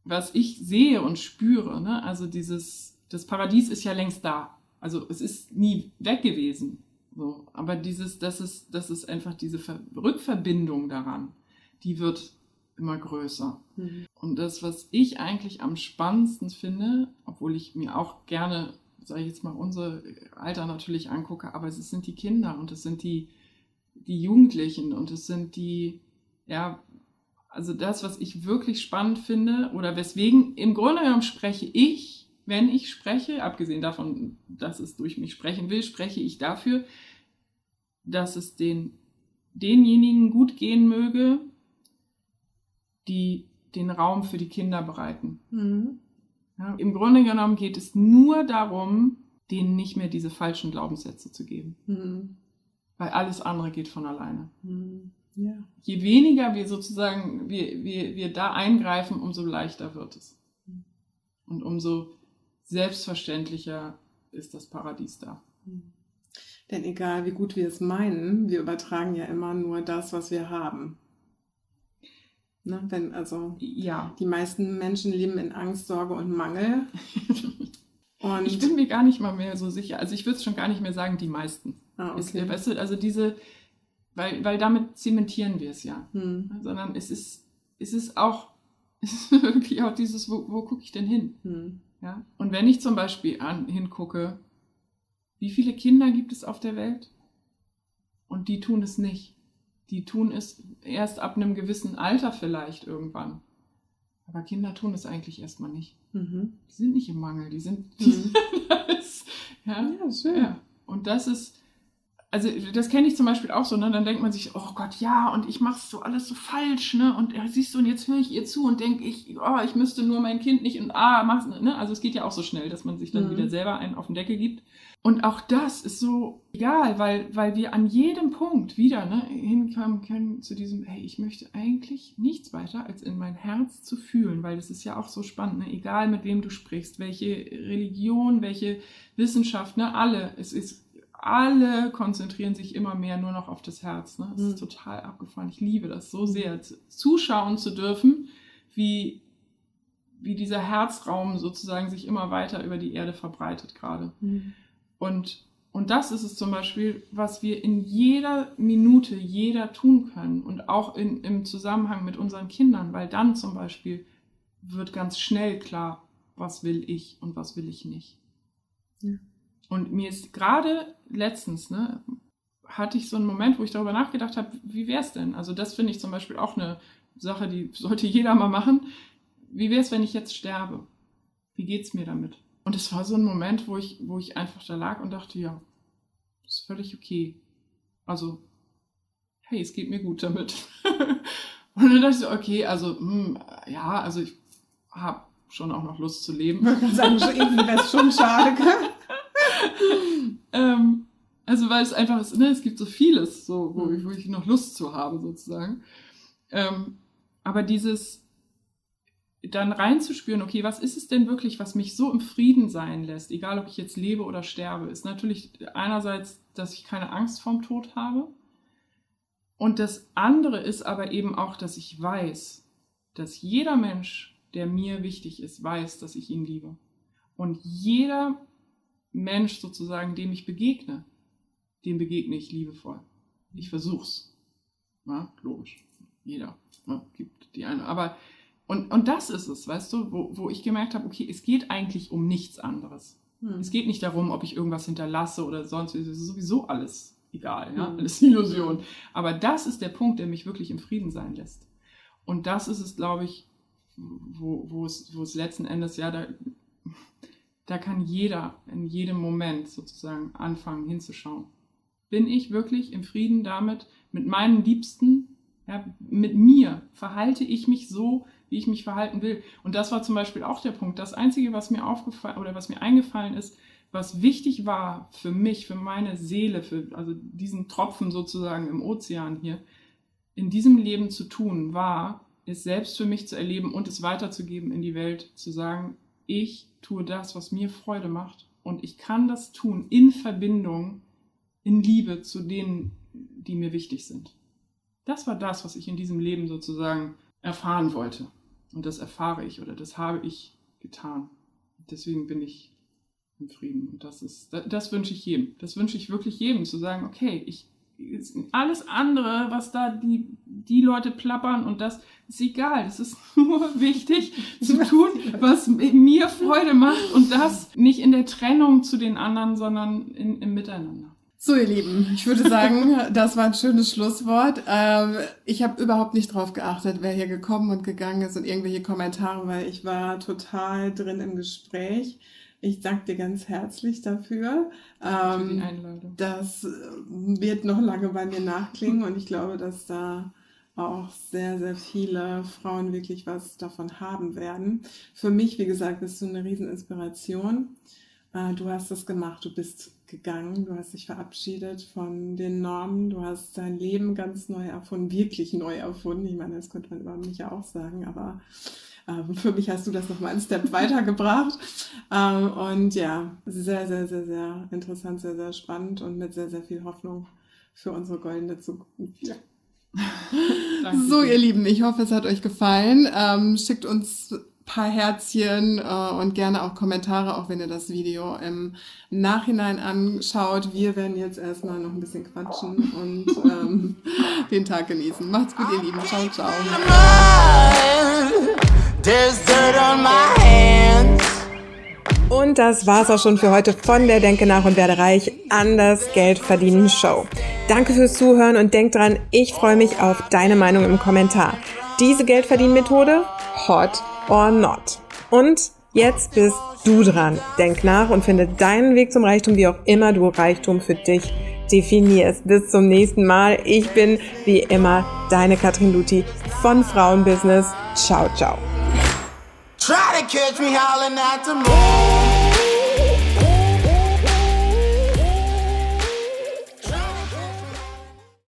was ich sehe und spüre, ne? Also dieses, das Paradies ist ja längst da. Also es ist nie weg gewesen. So. Aber dieses, das ist, das ist einfach diese Ver Rückverbindung daran, die wird immer größer. Mhm. Und das, was ich eigentlich am spannendsten finde, obwohl ich mir auch gerne, sage ich jetzt mal, unser Alter natürlich angucke, aber es sind die Kinder und es sind die, die Jugendlichen und es sind die, ja, also das, was ich wirklich spannend finde oder weswegen im Grunde genommen spreche ich, wenn ich spreche, abgesehen davon, dass es durch mich sprechen will, spreche ich dafür, dass es den, denjenigen gut gehen möge, die den Raum für die Kinder bereiten. Mhm. Ja, Im Grunde genommen geht es nur darum, denen nicht mehr diese falschen Glaubenssätze zu geben. Mhm. Weil alles andere geht von alleine. Mhm. Ja. Je weniger wir sozusagen, wir, wir, wir da eingreifen, umso leichter wird es. Mhm. Und umso selbstverständlicher ist das Paradies da. Mhm. Denn egal wie gut wir es meinen, wir übertragen ja immer nur das, was wir haben. Ne? Wenn, also ja. die meisten Menschen leben in Angst, Sorge und Mangel. und ich bin mir gar nicht mal mehr so sicher. Also ich würde es schon gar nicht mehr sagen, die meisten. Ah, okay. Ist, weißt du, also diese, weil, weil damit zementieren wir es ja. Hm. Sondern es ist, es ist auch, es ist wirklich auch dieses, wo, wo gucke ich denn hin? Hm. Ja? Und wenn ich zum Beispiel an, hingucke, wie viele Kinder gibt es auf der Welt? Und die tun es nicht. Die tun es erst ab einem gewissen Alter vielleicht irgendwann. Aber Kinder tun es eigentlich erstmal nicht. Mhm. Die sind nicht im Mangel, die sind. Die mhm. das, ja, ja, schön. Ja. Und das ist, also das kenne ich zum Beispiel auch so, ne? Dann denkt man sich, oh Gott, ja, und ich mache so alles so falsch, ne? Und ja, siehst du, und jetzt höre ich ihr zu und denke ich, oh, ich müsste nur mein Kind nicht und ah, mach's, ne? Also es geht ja auch so schnell, dass man sich dann mhm. wieder selber einen auf den Deckel gibt. Und auch das ist so egal, weil, weil wir an jedem Punkt wieder ne, hinkommen können zu diesem, hey, ich möchte eigentlich nichts weiter, als in mein Herz zu fühlen, weil das ist ja auch so spannend, ne? egal mit wem du sprichst, welche Religion, welche Wissenschaft, ne, alle, es ist, alle konzentrieren sich immer mehr nur noch auf das Herz. Ne? Das mhm. ist total abgefahren. Ich liebe das so sehr, zuschauen zu dürfen, wie, wie dieser Herzraum sozusagen sich immer weiter über die Erde verbreitet gerade. Mhm. Und Und das ist es zum Beispiel, was wir in jeder Minute, jeder tun können und auch in, im Zusammenhang mit unseren Kindern, weil dann zum Beispiel wird ganz schnell klar, was will ich und was will ich nicht. Ja. Und mir ist gerade letztens, ne, hatte ich so einen Moment, wo ich darüber nachgedacht habe, wie wäre es denn? Also das finde ich zum Beispiel auch eine Sache, die sollte jeder mal machen. Wie wäre es, wenn ich jetzt sterbe? Wie geht es mir damit? Und es war so ein Moment, wo ich, wo ich einfach da lag und dachte, ja, ist völlig okay. Also, hey, es geht mir gut damit. und dann dachte ich so, okay, also, hm, ja, also ich habe schon auch noch Lust zu leben. Ich kann sagen, irgendwie wäre es schon schade. ähm, also weil es einfach ist, ne, es gibt so vieles, so, wo, ich, wo ich noch Lust zu habe, sozusagen. Ähm, aber dieses dann reinzuspüren, okay, was ist es denn wirklich, was mich so im Frieden sein lässt, egal ob ich jetzt lebe oder sterbe, ist natürlich einerseits, dass ich keine Angst vorm Tod habe. Und das andere ist aber eben auch, dass ich weiß, dass jeder Mensch, der mir wichtig ist, weiß, dass ich ihn liebe. Und jeder Mensch sozusagen, dem ich begegne, dem begegne ich liebevoll. Ich versuch's. Ja, logisch. Jeder ja, gibt die eine. Aber und, und das ist es, weißt du, wo, wo ich gemerkt habe, okay, es geht eigentlich um nichts anderes. Hm. Es geht nicht darum, ob ich irgendwas hinterlasse oder sonst. Es ist sowieso alles egal, ja, hm. alles Illusion. Aber das ist der Punkt, der mich wirklich im Frieden sein lässt. Und das ist es, glaube ich, wo, wo, es, wo es letzten Endes, ja, da, da kann jeder in jedem Moment sozusagen anfangen hinzuschauen bin ich wirklich im Frieden damit, mit meinen Liebsten, ja, mit mir verhalte ich mich so, wie ich mich verhalten will. Und das war zum Beispiel auch der Punkt. Das Einzige, was mir aufgefallen oder was mir eingefallen ist, was wichtig war für mich, für meine Seele, für also diesen Tropfen sozusagen im Ozean hier, in diesem Leben zu tun, war, es selbst für mich zu erleben und es weiterzugeben in die Welt, zu sagen, ich tue das, was mir Freude macht und ich kann das tun in Verbindung in Liebe zu denen, die mir wichtig sind. Das war das, was ich in diesem Leben sozusagen erfahren wollte. Und das erfahre ich oder das habe ich getan. Deswegen bin ich im Frieden. Und das ist, das, wünsche ich jedem. Das wünsche ich wirklich jedem, zu sagen, okay, ich, alles andere, was da die, die Leute plappern und das ist egal. Es ist nur wichtig zu tun, was mir Freude macht und das nicht in der Trennung zu den anderen, sondern in, im Miteinander. So, ihr Lieben, ich würde sagen, das war ein schönes Schlusswort. Ähm, ich habe überhaupt nicht drauf geachtet, wer hier gekommen und gegangen ist und irgendwelche Kommentare, weil ich war total drin im Gespräch. Ich danke dir ganz herzlich dafür. Ähm, Für die Einladung. Das wird noch lange bei mir nachklingen und ich glaube, dass da auch sehr, sehr viele Frauen wirklich was davon haben werden. Für mich, wie gesagt, bist du eine Rieseninspiration. Äh, du hast das gemacht, du bist gegangen, du hast dich verabschiedet von den Normen, du hast dein Leben ganz neu erfunden, wirklich neu erfunden. Ich meine, das könnte man über mich ja auch sagen, aber äh, für mich hast du das nochmal einen Step weitergebracht. Ähm, und ja, sehr, sehr, sehr, sehr interessant, sehr, sehr spannend und mit sehr, sehr viel Hoffnung für unsere goldene Zukunft. Ja. So, ihr Lieben, ich hoffe, es hat euch gefallen. Ähm, schickt uns paar Herzchen äh, und gerne auch Kommentare, auch wenn ihr das Video im Nachhinein anschaut. Wir werden jetzt erstmal noch ein bisschen quatschen und ähm, den Tag genießen. Macht's gut, ihr Lieben. Ciao, ciao. Und das war's auch schon für heute von der Denke nach und werde reich anders Geld verdienen Show. Danke fürs Zuhören und denk dran, ich freue mich auf deine Meinung im Kommentar. Diese Geldverdienmethode? Hot or not. Und jetzt bist du dran. Denk nach und finde deinen Weg zum Reichtum, wie auch immer du Reichtum für dich definierst. Bis zum nächsten Mal. Ich bin wie immer deine Katrin Luthi von Frauenbusiness. Ciao, ciao. Try to catch me howling at the moon.